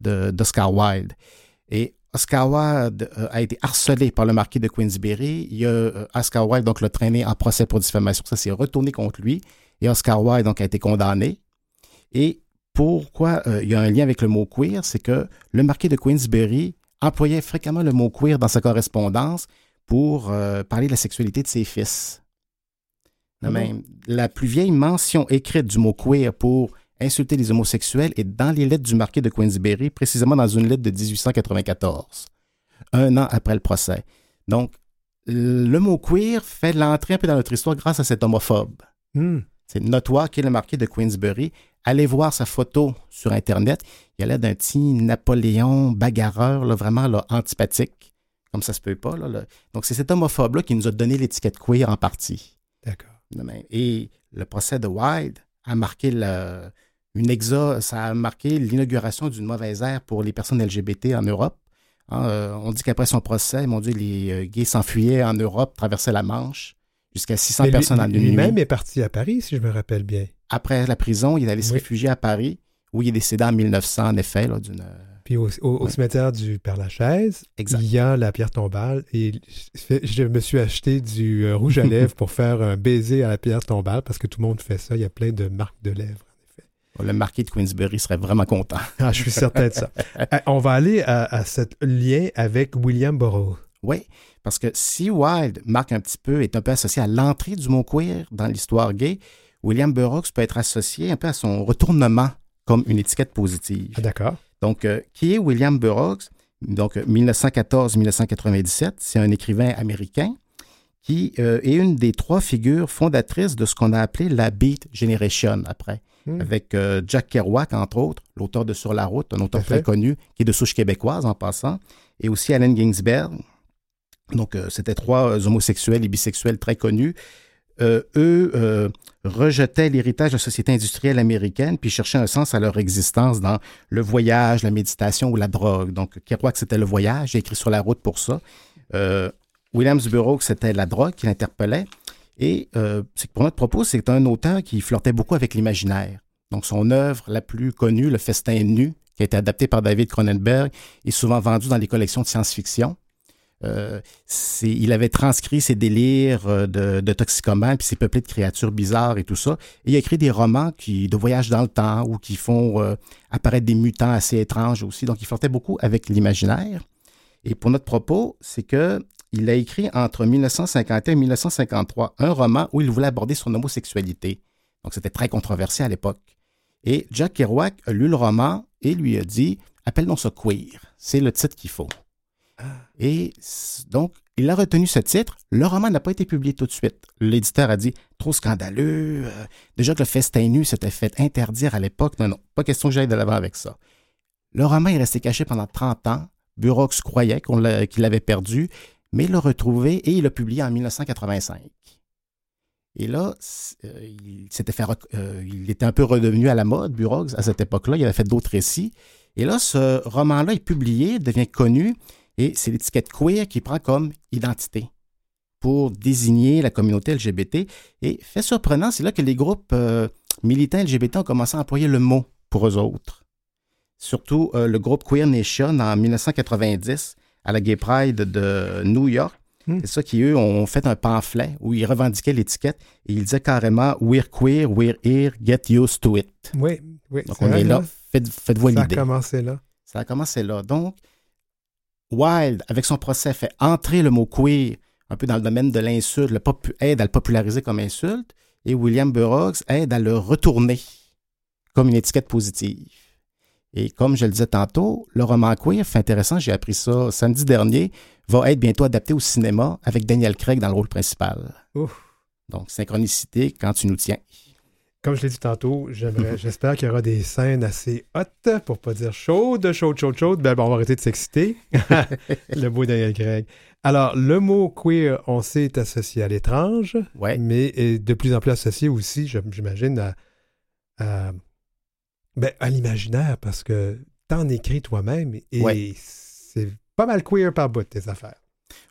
d'Oscar Wilde. Et Oscar Wilde euh, a été harcelé par le marquis de Queensberry. Il y a, euh, Oscar Wilde donc l'a traîné en procès pour diffamation. Ça s'est retourné contre lui. Et Oscar Wilde donc a été condamné. Et pourquoi euh, il y a un lien avec le mot queer, c'est que le marquis de Queensberry employait fréquemment le mot queer dans sa correspondance pour euh, parler de la sexualité de ses fils. Même, la plus vieille mention écrite du mot queer pour insulter les homosexuels est dans les lettres du marquis de Queensberry, précisément dans une lettre de 1894, un an après le procès. Donc, le mot queer fait l'entrée un peu dans notre histoire grâce à cet homophobe. Hmm. C'est notoire qu'il est le marquis de Queensberry. Allez voir sa photo sur Internet. Il a l'air d'un petit Napoléon bagarreur, là, vraiment là, antipathique, comme ça se peut pas. Là. Donc, c'est cet homophobe-là qui nous a donné l'étiquette queer en partie. D'accord. Et le procès de Wilde a marqué le- une exa, ça a marqué l'inauguration d'une mauvaise ère pour les personnes LGBT en Europe Hein, euh, on dit qu'après son procès, mon Dieu, les euh, gays s'enfuyaient en Europe, traversaient la Manche, jusqu'à 600 Mais lui- personnes en une nuit. Lui-même est parti à Paris, si je me rappelle bien. Après la prison, il est allé se Oui. réfugier à Paris, où il est décédé en 1900, en effet, là, d'une... Puis au, au- au Ouais. cimetière du Père-Lachaise, il y a la pierre tombale et je, je me suis acheté du euh, rouge à lèvres *laughs* pour faire un baiser à la pierre tombale parce que tout le monde fait ça. Il y a plein de marques de lèvres. Le marquis de Queensbury serait vraiment content. *laughs* Ah, je suis certain de ça. *laughs* Euh, On va aller à, à ce lien avec William Burroughs. Oui, parce que si Wilde marque un petit peu, est un peu associé à l'entrée du mot queer dans l'histoire gay, William Burroughs peut être associé un peu à son retournement comme une étiquette positive. Ah, D'accord. Donc, euh, qui est William Burroughs? Donc, euh, 1914-1997, c'est un écrivain américain qui euh, est une des trois figures fondatrices de ce qu'on a appelé la Beat Generation après, Hmm. avec euh, Jack Kerouac, entre autres, l'auteur de Sur la route, un auteur très connu, qui est de souche québécoise en passant, et aussi Allen Ginsberg. Donc, euh, c'était trois euh, homosexuels et bisexuels très connus. Euh, eux euh, rejetaient l'héritage de la société industrielle américaine, puis cherchaient un sens à leur existence dans le voyage, la méditation ou la drogue. Donc, Kerouac, c'était le voyage, j'ai écrit sur la route pour ça. Euh, Williams Burroughs, c'était la drogue qui l'interpellait. Et euh, c'est que pour notre propos, c'est un auteur qui flirtait beaucoup avec l'imaginaire. Donc, son œuvre la plus connue, Le Festin nu, qui a été adapté par David Cronenberg, est souvent vendue dans les collections de science-fiction. Euh, il avait transcrit ses délires euh, de, de toxicomane, puis c'est peuplé de créatures bizarres et tout ça. Et il a écrit des romans qui, de voyage dans le temps ou qui font euh, apparaître des mutants assez étranges aussi. Donc, il flirtait beaucoup avec l'imaginaire. Et pour notre propos, c'est que il a écrit entre 1951 et 1953 un roman où il voulait aborder son homosexualité. Donc, c'était très controversé à l'époque. Et Jack Kerouac a lu le roman et lui a dit Appelle-nous ça queer. C'est le titre qu'il faut. Et c- donc, il a retenu ce titre. Le roman n'a pas été publié tout de suite. L'éditeur a dit Trop scandaleux. euh, déjà que le festin nu s'était fait interdire à l'époque. Non, non, pas question que j'aille de l'avant avec ça. Le roman est resté caché pendant 30 ans. Burroughs croyait qu'il l'avait perdu, mais l'a retrouvé et il l'a publié en 1985. Et là, euh, euh, il était un peu redevenu à la mode, Burroughs, à cette époque-là. Il avait fait d'autres récits. Et là, ce roman-là est publié, devient connu, et c'est l'étiquette queer qui prend comme identité pour désigner la communauté LGBT. Et fait surprenant, c'est là que les groupes euh, militants LGBT ont commencé à employer le mot pour eux autres. Surtout le groupe Queer Nation en 1990 à la Gay Pride de New York. Hmm. C'est ça qui, eux, ont fait un pamphlet où ils revendiquaient l'étiquette et ils disaient carrément We're queer, we're here, get used to it. Oui, oui. Donc, on vrai, est là, faites, faites-vous Ça a l'idée. commencé là. Ça a commencé là. Donc, Wilde, avec son procès, fait entrer le mot queer un peu dans le domaine de l'insulte, le aide à le populariser comme insulte, et William Burroughs aide à le retourner comme une étiquette positive. Et comme je le disais tantôt, le roman queer, fait intéressant, j'ai appris ça samedi dernier, va être bientôt adapté au cinéma avec Daniel Craig dans le rôle principal. Ouf. Donc, synchronicité quand tu nous tiens. Comme je l'ai dit tantôt, *laughs* j'espère qu'il y aura des scènes assez hautes, pour pas dire chaudes, chaudes, chaudes, chaudes. Ben, bon, on va arrêter de s'exciter. *laughs* le beau Daniel Craig. Alors, le mot queer, on sait, est associé à l'étrange, Ouais. mais est de plus en plus associé aussi, j'imagine, à, à, ben, à l'imaginaire, parce que t'en écris toi-même et Ouais. c'est pas mal queer par bout, tes affaires.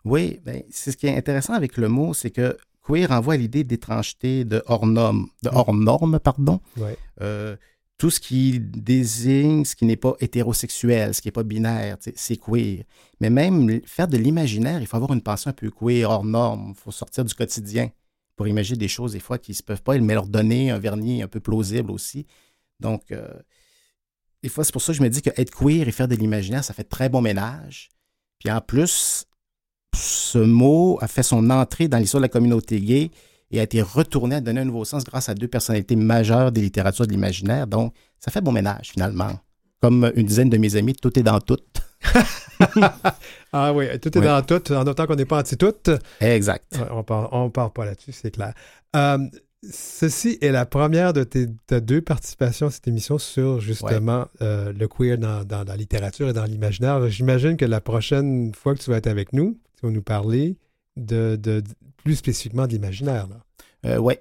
Oui, ben, c'est ce qui est intéressant avec le mot, c'est que queer renvoie à l'idée d'étrangeté, de hors norme, de hors norme, pardon. Ouais. Euh, tout ce qui désigne ce qui n'est pas hétérosexuel, ce qui n'est pas binaire, c'est queer. Mais même faire de l'imaginaire, il faut avoir une pensée un peu queer, hors norme. Il faut sortir du quotidien pour imaginer des choses des fois qui ne se peuvent pas, mais leur donner un vernis un peu plausible aussi. Donc, euh, des fois, c'est pour ça que je me dis que être queer et faire de l'imaginaire, ça fait très bon ménage. Puis en plus, ce mot a fait son entrée dans l'histoire de la communauté gay et a été retourné à donner un nouveau sens grâce à deux personnalités majeures des littératures de l'imaginaire. Donc, ça fait bon ménage finalement. Comme une dizaine de mes amis, tout est dans tout. *laughs* Ah oui, tout est dans tout, en autant qu'on n'est pas anti-tout. Exact. On part, on part pas là-dessus, c'est clair. Euh, ceci est la première de tes de deux participations à cette émission sur justement euh, le queer dans, dans la littérature et dans l'imaginaire. J'imagine que la prochaine fois que tu vas être avec nous, tu vas nous parler de, de- de- plus spécifiquement de l'imaginaire. Euh, oui.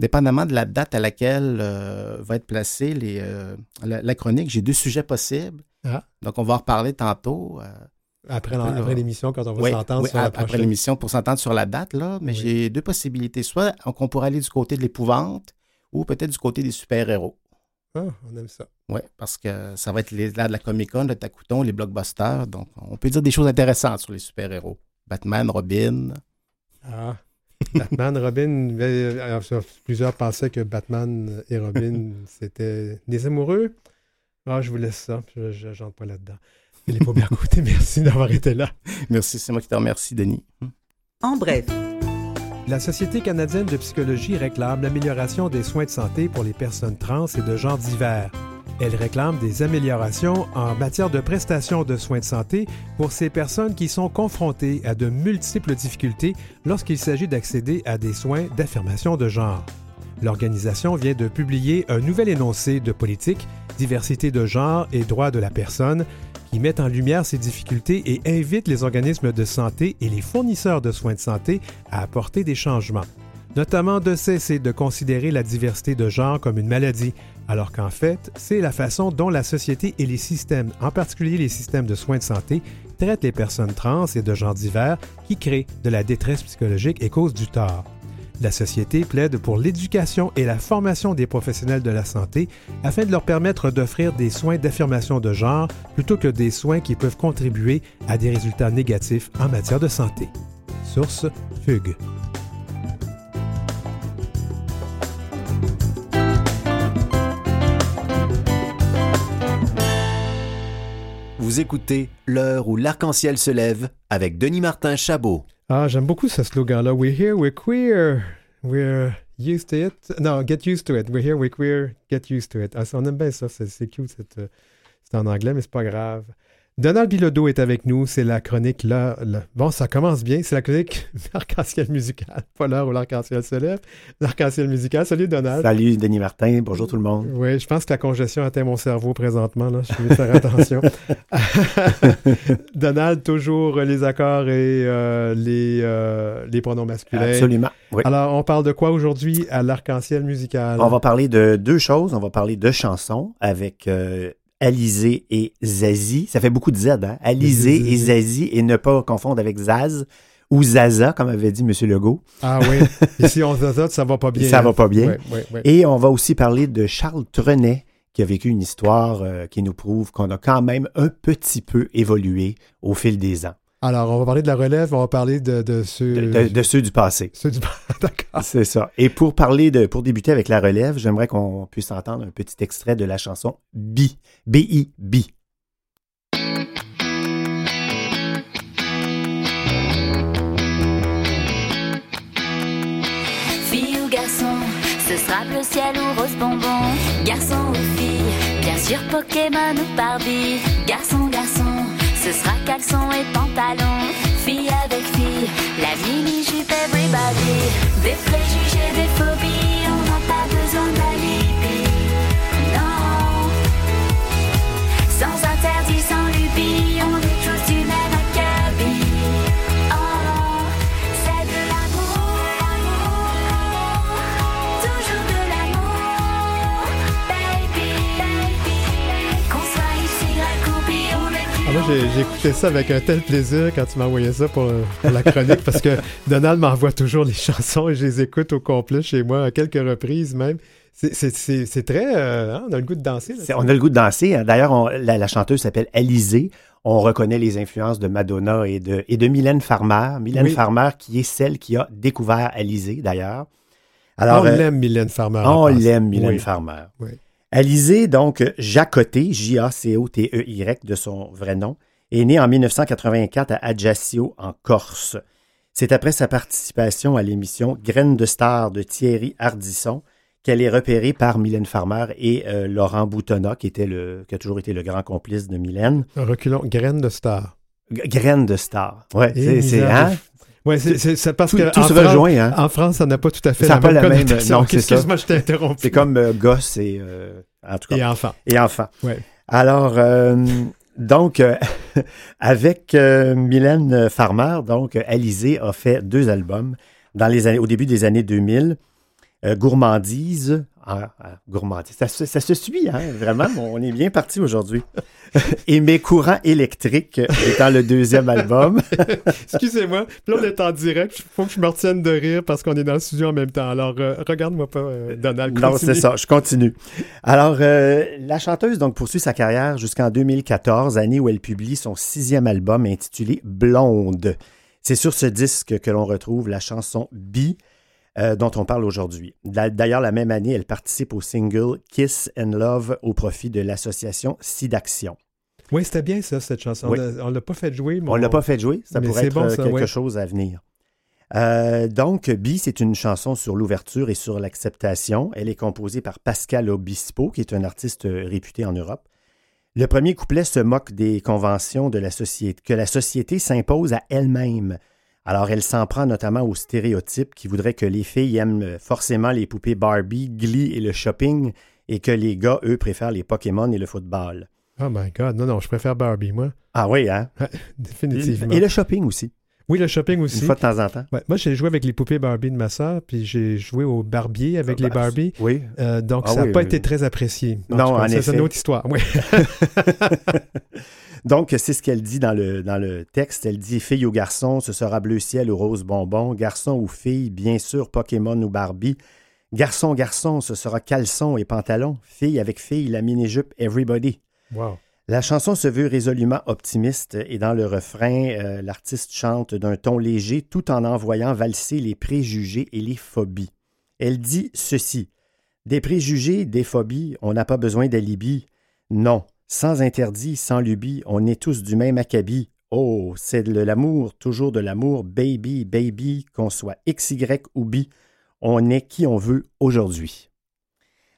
Dépendamment de la date à laquelle euh, va être placée les, la, la chronique, j'ai deux sujets possibles. Ah. Donc, on va en reparler tantôt. Après, l'émission, quand on va Oui, s'entendre oui, sur la ap- après prochaine. l'émission pour s'entendre sur la date, là, mais Oui. j'ai deux possibilités. Soit on- qu'on pourrait aller du côté de l'épouvante ou peut-être du côté des super-héros. Ah, on aime ça. Oui, parce que ça va être les, là de la Comic-Con, le Takuton, les blockbusters. Donc, on peut dire des choses intéressantes sur les super-héros. Batman, Robin. Ah. Batman, *laughs* Robin, plusieurs pensaient que Batman et Robin, *laughs* c'était des amoureux. Ah, je vous laisse ça. Je n'entre pas là-dedans. *laughs* Merci d'avoir été là. Merci, c'est moi qui te remercie, Denis. En bref, La Société canadienne de psychologie réclame l'amélioration des soins de santé pour les personnes trans et de genres divers. Elle réclame des améliorations en matière de prestations de soins de santé pour ces personnes qui sont confrontées à de multiples difficultés lorsqu'il s'agit d'accéder à des soins d'affirmation de genre. L'organisation vient de publier un nouvel énoncé de politique, diversité de genre et droits de la personne qui met en lumière ces difficultés et invite les organismes de santé et les fournisseurs de soins de santé à apporter des changements, notamment de cesser de considérer la diversité de genre comme une maladie, alors qu'en fait, c'est la façon dont la société et les systèmes, en particulier les systèmes de soins de santé, traitent les personnes trans et de genres divers qui créent de la détresse psychologique et causent du tort. La société plaide pour l'éducation et la formation des professionnels de la santé afin de leur permettre d'offrir des soins d'affirmation de genre plutôt que des soins qui peuvent contribuer à des résultats négatifs en matière de santé. Source Fugue. Vous écoutez L'heure où l'arc-en-ciel se lève avec Denis Martin Chabot. Ah, j'aime beaucoup ce slogan-là. We're here, we're queer. We're used to it. Non, get used to it. We're here, we're queer. Get used to it. Ah, on aime bien ça. C'est cute. euh, C'est en anglais, mais c'est pas grave. Donald Bilodeau est avec nous. C'est la chronique là. là. Bon, ça commence bien. C'est la chronique *laughs* L'arc-en-ciel musical. Pas l'heure où l'arc-en-ciel se lève. L'arc-en-ciel musical. Salut, Donald. Salut Denis Martin, bonjour tout le monde. Oui, je pense que la congestion atteint mon cerveau présentement. Là. Je vais faire attention. *laughs* *laughs* Donald, toujours les accords et euh, les, euh, les pronoms masculins. Absolument. Oui. Alors, on parle de quoi aujourd'hui à l'arc-en-ciel musical? On va parler de deux choses. On va parler de chansons avec euh, Alizé et Zazie. Ça fait beaucoup de Z, hein? Alizé et Zazie et ne pas confondre avec Zaz ou Zaza, comme avait dit M. Legault. Ah oui. Et si on zozote, ça va pas bien. Ça hein? va pas bien. Ouais, ouais, ouais. Et on va aussi parler de Charles Trenet, qui a vécu une histoire euh, qui nous prouve qu'on a quand même un petit peu évolué au fil des ans. Alors, on va parler de la relève, on va parler de, de ceux... De, de- de ceux du passé. ceux du... *laughs* D'accord. C'est ça. Et pour parler de, pour débuter avec la relève, j'aimerais qu'on puisse entendre un petit extrait de la chanson Bi. B-I-B. Fille ou garçon, ce sera bleu ciel ou rose bonbon. Garçon ou fille, bien sûr Pokémon ou Barbie. Garçon, garçon, ce sera caleçon et pantalon. Fille avec fille, la mini-jupe everybody. Des préjugés, Ah, moi, j'ai écouté ça avec un tel plaisir quand tu m'as envoyé ça pour, pour la chronique parce que Donald m'envoie toujours les *laughs* chansons et je les écoute au complet chez moi à quelques reprises même. C'est- très... euh, hein, on a le goût de danser. là, On a le goût de danser. D'ailleurs, la, la chanteuse s'appelle Alizée. On reconnaît les influences de Madonna et de, et de Mylène Farmer. Mylène Oui. Farmer, qui est celle qui a découvert Alizée, d'ailleurs. on euh, l'aime, Mylène Farmer. On l'aime, Mylène Oui. Farmer. Oui. Alizée, donc, Jacoté, J-A-C-O-T-E-Y de son vrai nom, est née en 1984 à Ajaccio, en Corse. C'est après sa participation à l'émission Graines de star de Thierry Hardisson qu'elle est repérée par Mylène Farmer et euh, Laurent Boutonnat, qui, était le, qui a toujours été le grand complice de Mylène. Reculons, graine de star. Graines de star. Ouais, c'est, hein? Ouais, c'est- parce Tout, que tout en se France- rejoint, hein? En France, ça n'a pas tout à fait Ça la n'a pas même la même- non, c'est ça. Excuse-moi, je t'ai interrompu. C'est comme euh, gosse et, euh, en tout cas, Et enfant. et enfant. Ouais. Alors, euh, donc, euh, *laughs* avec euh, Mylène Farmer, donc, Alizée a fait deux albums dans les années, au début des années 2000. Euh, Gourmandise ah, ah, gourmandise. Ça, se- ça se suit, hein? Vraiment, *laughs* on est bien parti aujourd'hui. Et mes courants électriques étant le deuxième album. *laughs* Excusez-moi. Là, on est en direct. Il faut que je me retienne de rire parce qu'on est dans le studio en même temps. Alors, euh, regarde-moi pas, euh, Donald. Non, c'est ça, je continue. Alors, euh, la chanteuse donc poursuit sa carrière jusqu'en 2014, année où elle publie son sixième album intitulé Blonde. C'est sur ce disque que l'on retrouve la chanson Bi, euh, dont on parle aujourd'hui. D'a- D'ailleurs, la même année, elle participe au single Kiss and Love au profit de l'association Sidaction. Oui, c'était bien ça, cette chanson. Oui. On l'a- On l'a pas fait jouer. mais On ne l'a pas fait jouer, ça Mais pourrait être bon, euh, ça, quelque ouais. chose à venir. Euh, donc, Bi, c'est une chanson sur l'ouverture et sur l'acceptation. Elle est composée par Pascal Obispo, qui est un artiste réputé en Europe. Le premier couplet se moque des conventions de la société, que la société s'impose à elle-même. Alors, elle s'en prend notamment aux stéréotypes qui voudraient que les filles aiment forcément les poupées Barbie, Glee et le shopping, et que les gars, eux, préfèrent les Pokémon et le football. Oh my God. Non, non, je préfère Barbie, moi. Ah oui, hein? *laughs* Définitivement. Et le shopping aussi, Oui, le shopping aussi. une fois de temps en temps. Ouais, moi, j'ai joué avec les poupées Barbie de ma soeur, puis j'ai joué au barbier avec Ah, les ben, Barbie. Oui, Euh, donc, Ah ça n'a oui, pas oui. été très apprécié. Non, en ça, C'est effet. une autre histoire. Oui. *laughs* *laughs* Donc, c'est ce qu'elle dit dans le, dans le texte. Elle dit Fille ou garçon, ce sera bleu ciel ou rose bonbon. Garçon ou fille, bien sûr, Pokémon ou Barbie. Garçon, garçon, ce sera caleçon et pantalon. Fille avec fille, la mini-jupe, everybody. wow. La chanson se veut résolument optimiste et dans le refrain, euh, l'artiste chante d'un ton léger tout en envoyant valser les préjugés et les phobies. Elle dit ceci Des préjugés, des phobies, on n'a pas besoin d'alibi. Non, sans interdit, sans lubie, on est tous du même acabit. Oh, c'est de l'amour, toujours de l'amour, baby, baby, qu'on soit X, Y ou B, on est qui on veut aujourd'hui.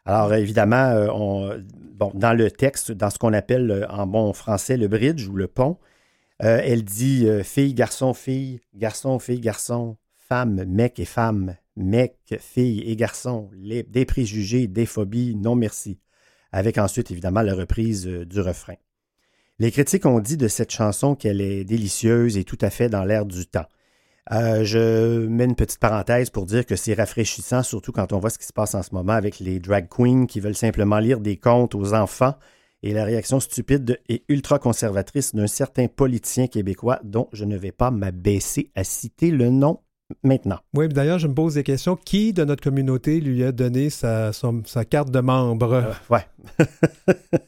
Alors, évidemment, euh, on- bon, dans le texte, dans ce qu'on appelle euh, en bon français le bridge ou le pont, euh, elle dit euh, fille, garçon, fille, garçon, fille, garçon, femme, mec et femme, mec, fille et garçon, les- des préjugés, des phobies, non merci. Avec ensuite, évidemment, la reprise euh, du refrain. Les critiques ont dit de cette chanson qu'elle est délicieuse et tout à fait dans l'air du temps. Euh, je mets une petite parenthèse pour dire que c'est rafraîchissant, surtout quand on voit ce qui se passe en ce moment avec les drag queens qui veulent simplement lire des contes aux enfants et la réaction stupide et ultra conservatrice d'un certain politicien québécois dont je ne vais pas m'abaisser à citer le nom maintenant. Oui, d'ailleurs, je me pose des questions. Qui de notre communauté lui a donné sa, son- sa carte de membre? Euh, ouais. *laughs*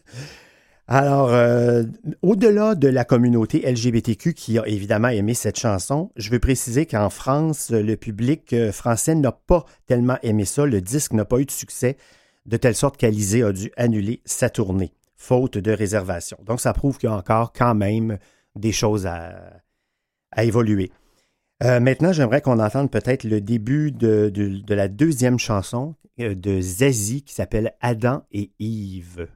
Alors, euh, au-delà de la communauté LGBTQ qui a évidemment aimé cette chanson, je veux préciser qu'en France, le public euh, français n'a pas tellement aimé ça. Le disque n'a pas eu de succès, de telle sorte qu'Alizé a dû annuler sa tournée, faute de réservation. Donc, ça prouve qu'il y a encore quand même des choses à, à évoluer. Euh, maintenant, j'aimerais qu'on entende peut-être le début de, la deuxième chanson euh, de Zazie qui s'appelle Adam et Yves.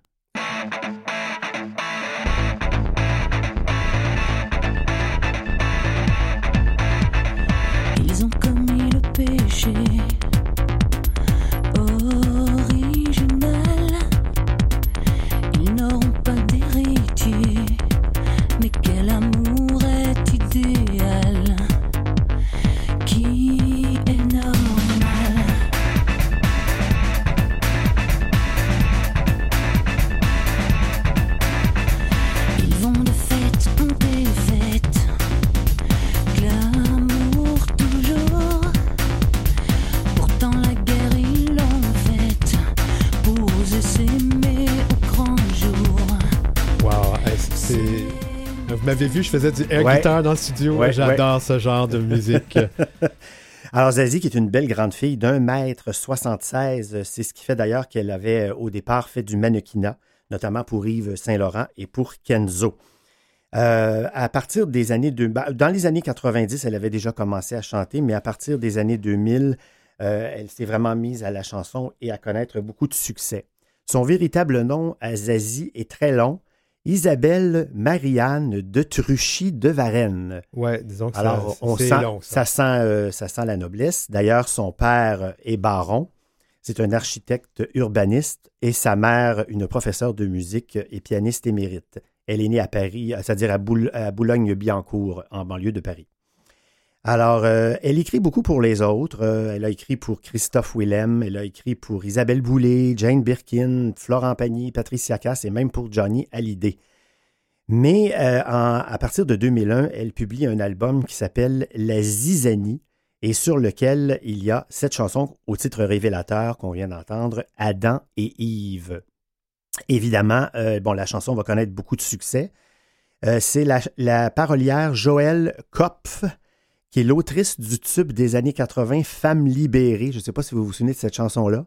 M'avez vu, je faisais du air Ouais. guitar dans le studio. Ouais, J'adore ce genre de musique. *laughs* Alors, Zazie, qui est une belle grande fille d'un mètre 76, c'est ce qui fait d'ailleurs qu'elle avait euh, au départ fait du mannequinat, notamment pour Yves Saint-Laurent et pour Kenzo. Euh, à partir des années deux- bah, dans les années 90, elle avait déjà commencé à chanter, mais à partir des années 2000, euh, elle s'est vraiment mise à la chanson et à connaître beaucoup de succès. Son véritable nom Zazie est très long, Isabelle Marianne de Truchy de Varennes. ouais, disons que ça- Alors, on c'est sent, long, ça. sent, euh, ça sent la noblesse. D'ailleurs, son père est baron. C'est un architecte urbaniste et sa mère, une professeure de musique et pianiste émérite. Elle est née à Paris, c'est-à-dire à, Boul- à Boulogne-Billancourt, en banlieue de Paris. Alors, euh, elle écrit beaucoup pour les autres. Euh, elle a écrit pour Christophe Willem, elle a écrit pour Isabelle Boulay, Jane Birkin, Florent Pagny, Patricia Cass et même pour Johnny Hallyday. Mais euh, à partir de 2001, elle publie un album qui s'appelle La Zizanie et sur lequel il y a cette chanson au titre révélateur qu'on vient d'entendre, Adam et Yves. Évidemment, bon, la chanson va connaître beaucoup de succès. C'est la, la parolière Joëlle Kopf, qui est l'autrice du tube des années 80, Femme libérée. Je ne sais pas si vous vous souvenez de cette chanson-là,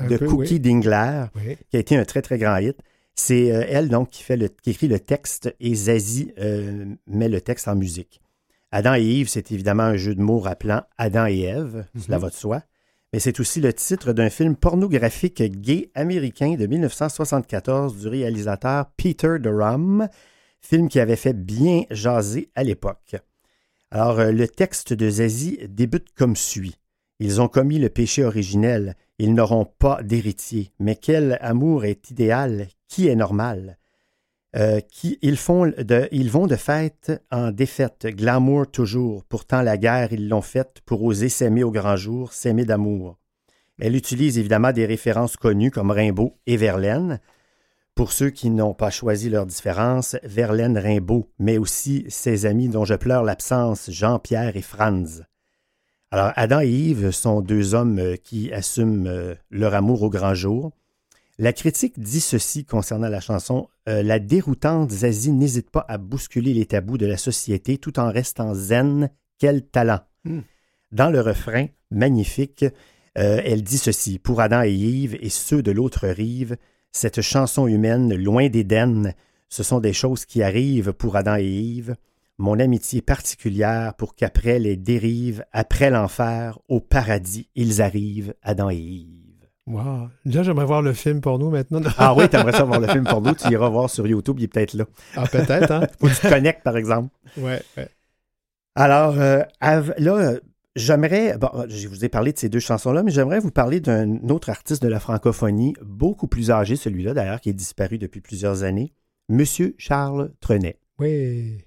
de peu, Cookie oui. Dingler Oui. qui a été un très, très grand hit. C'est euh, elle, donc, qui, fait le, qui écrit le texte et Zazie euh, met le texte en musique. Adam et Yves, c'est évidemment un jeu de mots rappelant Adam et Ève, cela Mhm. va de soi. Mais c'est aussi le titre d'un film pornographique gay américain de 1974 du réalisateur Peter Durham, film qui avait fait bien jaser à l'époque. Alors, euh, le texte de Zazie débute comme suit. Ils ont commis le péché originel, ils n'auront pas d'héritier. Mais quel amour est idéal, qui est normal? Euh, ils, font de, ils vont de fête en défaite, glamour toujours. Pourtant, la guerre, ils l'ont faite pour oser s'aimer au grand jour, s'aimer d'amour. Elle utilise évidemment des références connues comme Rimbaud et Verlaine. Pour ceux qui n'ont pas choisi leur différence, Verlaine, Rimbaud, mais aussi ses amis dont je pleure l'absence, Jean-Pierre et Franz. Alors, Adam et Yves sont deux hommes euh, qui assument euh, leur amour au grand jour. La critique dit ceci concernant la chanson euh, La déroutante Zazie n'hésite pas à bousculer les tabous de la société tout en restant zen. Quel talent Hmm. Dans le refrain, magnifique, euh, elle dit ceci Pour Adam et Yves et ceux de l'autre rive, cette chanson humaine, loin d'Éden, ce sont des choses qui arrivent pour Adam et Yves. Mon amitié particulière pour qu'après les dérives, après l'enfer, au paradis, ils arrivent, Adam et Yves. Wow. Là, j'aimerais voir le film pour nous maintenant. Ah oui, t'aimerais ça voir le film pour nous, tu iras voir sur YouTube, il est peut-être là. Ah, peut-être, hein? *laughs* Que tu te connectes, par exemple. ouais, ouais. Alors, euh, là, j'aimerais, bon, je vous ai parlé de ces deux chansons-là, mais j'aimerais vous parler d'un autre artiste de la francophonie, beaucoup plus âgé, celui-là d'ailleurs, qui est disparu depuis plusieurs années, Monsieur Charles Trenet. Oui.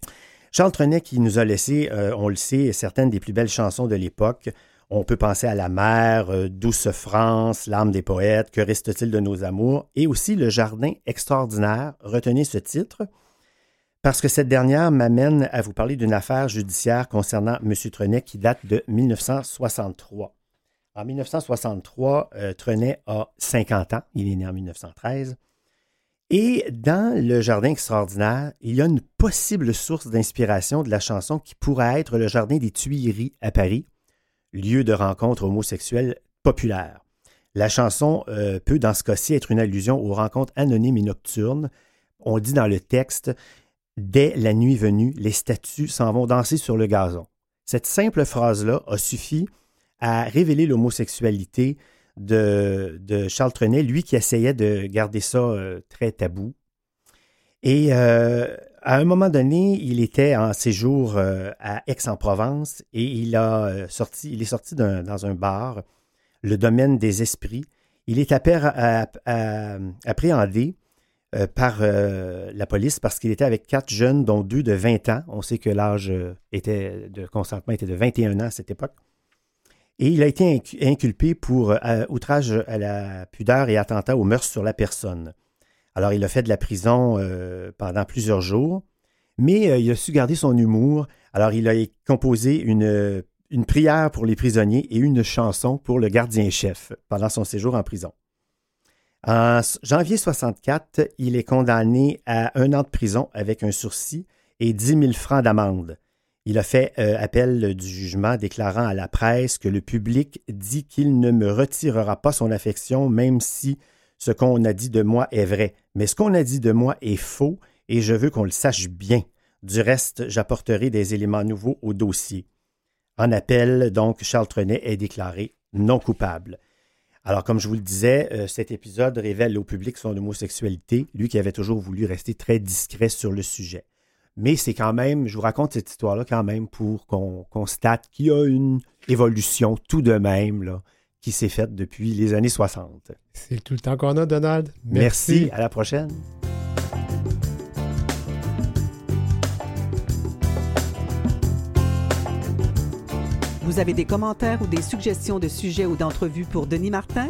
Charles Trenet qui nous a laissé, euh, on le sait, certaines des plus belles chansons de l'époque. On peut penser à La mer, euh, Douce France, L'âme des poètes, Que reste-t-il de nos amours, et aussi Le jardin extraordinaire. Retenez ce titre, parce que cette dernière m'amène à vous parler d'une affaire judiciaire concernant M. Trenet qui date de 1963. En 1963, euh, Trenet a 50 ans, il est né en 1913. Et dans Le Jardin extraordinaire, il y a une possible source d'inspiration de la chanson qui pourrait être le Jardin des Tuileries à Paris, lieu de rencontre homosexuelle populaire. La chanson euh, peut, dans ce cas-ci, être une allusion aux rencontres anonymes et nocturnes. On dit dans le texte Dès la nuit venue, les statues s'en vont danser sur le gazon. Cette simple phrase-là a suffi à révéler l'homosexualité de, Charles Trenet, lui qui essayait de garder ça euh, très tabou. Et euh, à un moment donné, il était en séjour euh, à Aix-en-Provence et il, a, sorti, il est sorti dans un bar, le domaine des esprits. Il est appréhendé euh, par euh, la police parce qu'il était avec quatre jeunes, dont deux de 20 ans. On sait que l'âge euh, était de consentement était de 21 ans à cette époque. Et il a été incu- inculpé pour outrage à la pudeur et attentat aux mœurs sur la personne. Alors, il a fait de la prison pendant plusieurs jours, mais il a su garder son humour. Alors, il a composé une, une prière pour les prisonniers et une chanson pour le gardien-chef pendant son séjour en prison. En janvier 64, il est condamné à un an de prison avec un sursis et 10 000 francs d'amende. Il a fait euh, appel du jugement déclarant à la presse que le public dit qu'il ne me retirera pas son affection même si ce qu'on a dit de moi est vrai. Mais ce qu'on a dit de moi est faux et je veux qu'on le sache bien. Du reste, j'apporterai des éléments nouveaux au dossier. En appel, donc, Charles Trenet est déclaré non coupable. Alors, comme je vous le disais, euh, cet épisode révèle au public son homosexualité, lui qui avait toujours voulu rester très discret sur le sujet. Mais c'est quand même, je vous raconte cette histoire-là quand même pour qu'on constate qu'il y a une évolution tout de même là, qui s'est faite depuis les années 60. C'est tout le temps qu'on a, Donald. Merci, à la prochaine. Vous avez des commentaires ou des suggestions de sujets ou d'entrevues pour Denis Martin?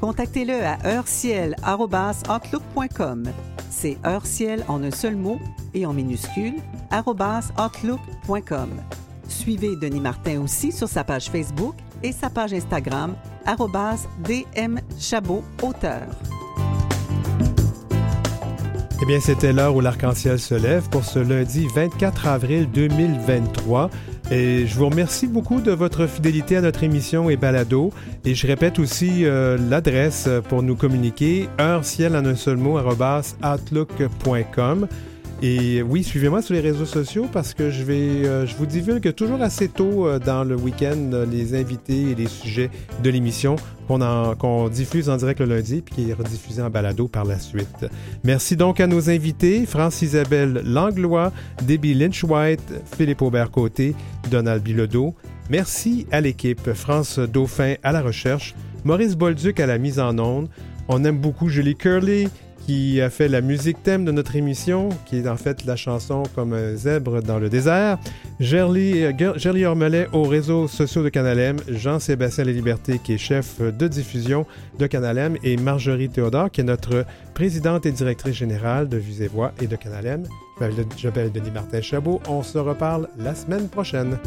Contactez-le à heurciel.outlook.com. C'est heurciel en un seul mot et en minuscule, outlook.com. Suivez Denis Martin aussi sur sa page Facebook et sa page Instagram, auteur. Eh bien, c'était l'heure où l'arc-en-ciel se lève pour ce lundi 24 avril 2023. Et je vous remercie beaucoup de votre fidélité à notre émission et balado. Et je répète aussi euh, l'adresse pour nous communiquer, heure ciel en un seul mot, outlook.com. Et oui, suivez-moi sur les réseaux sociaux parce que je vais, euh, je vous divulgue toujours assez tôt euh, dans le week-end euh, les invités et les sujets de l'émission qu'on diffuse en direct le lundi puis qui est rediffusé en balado par la suite. Merci donc à nos invités, France-Isabelle Langlois, Debbie Lynch-White, Philippe Aubert-Côté, Donald Bilodeau. Merci à l'équipe, France Dauphin à la recherche, Maurice Bolduc à la mise en onde. On aime beaucoup Julie Curley, qui a fait la musique thème de notre émission, qui est en fait la chanson comme un zèbre dans le désert. Gerly, euh, Ormelet aux réseaux sociaux de Canalem, Jean-Sébastien Les Libertés, qui est chef de diffusion de Canalem, et Marjorie Théodore, qui est notre présidente et directrice générale de Vues et Voix et de m'appelle- Je m'appelle Denis Martin Chabot. On se reparle la semaine prochaine.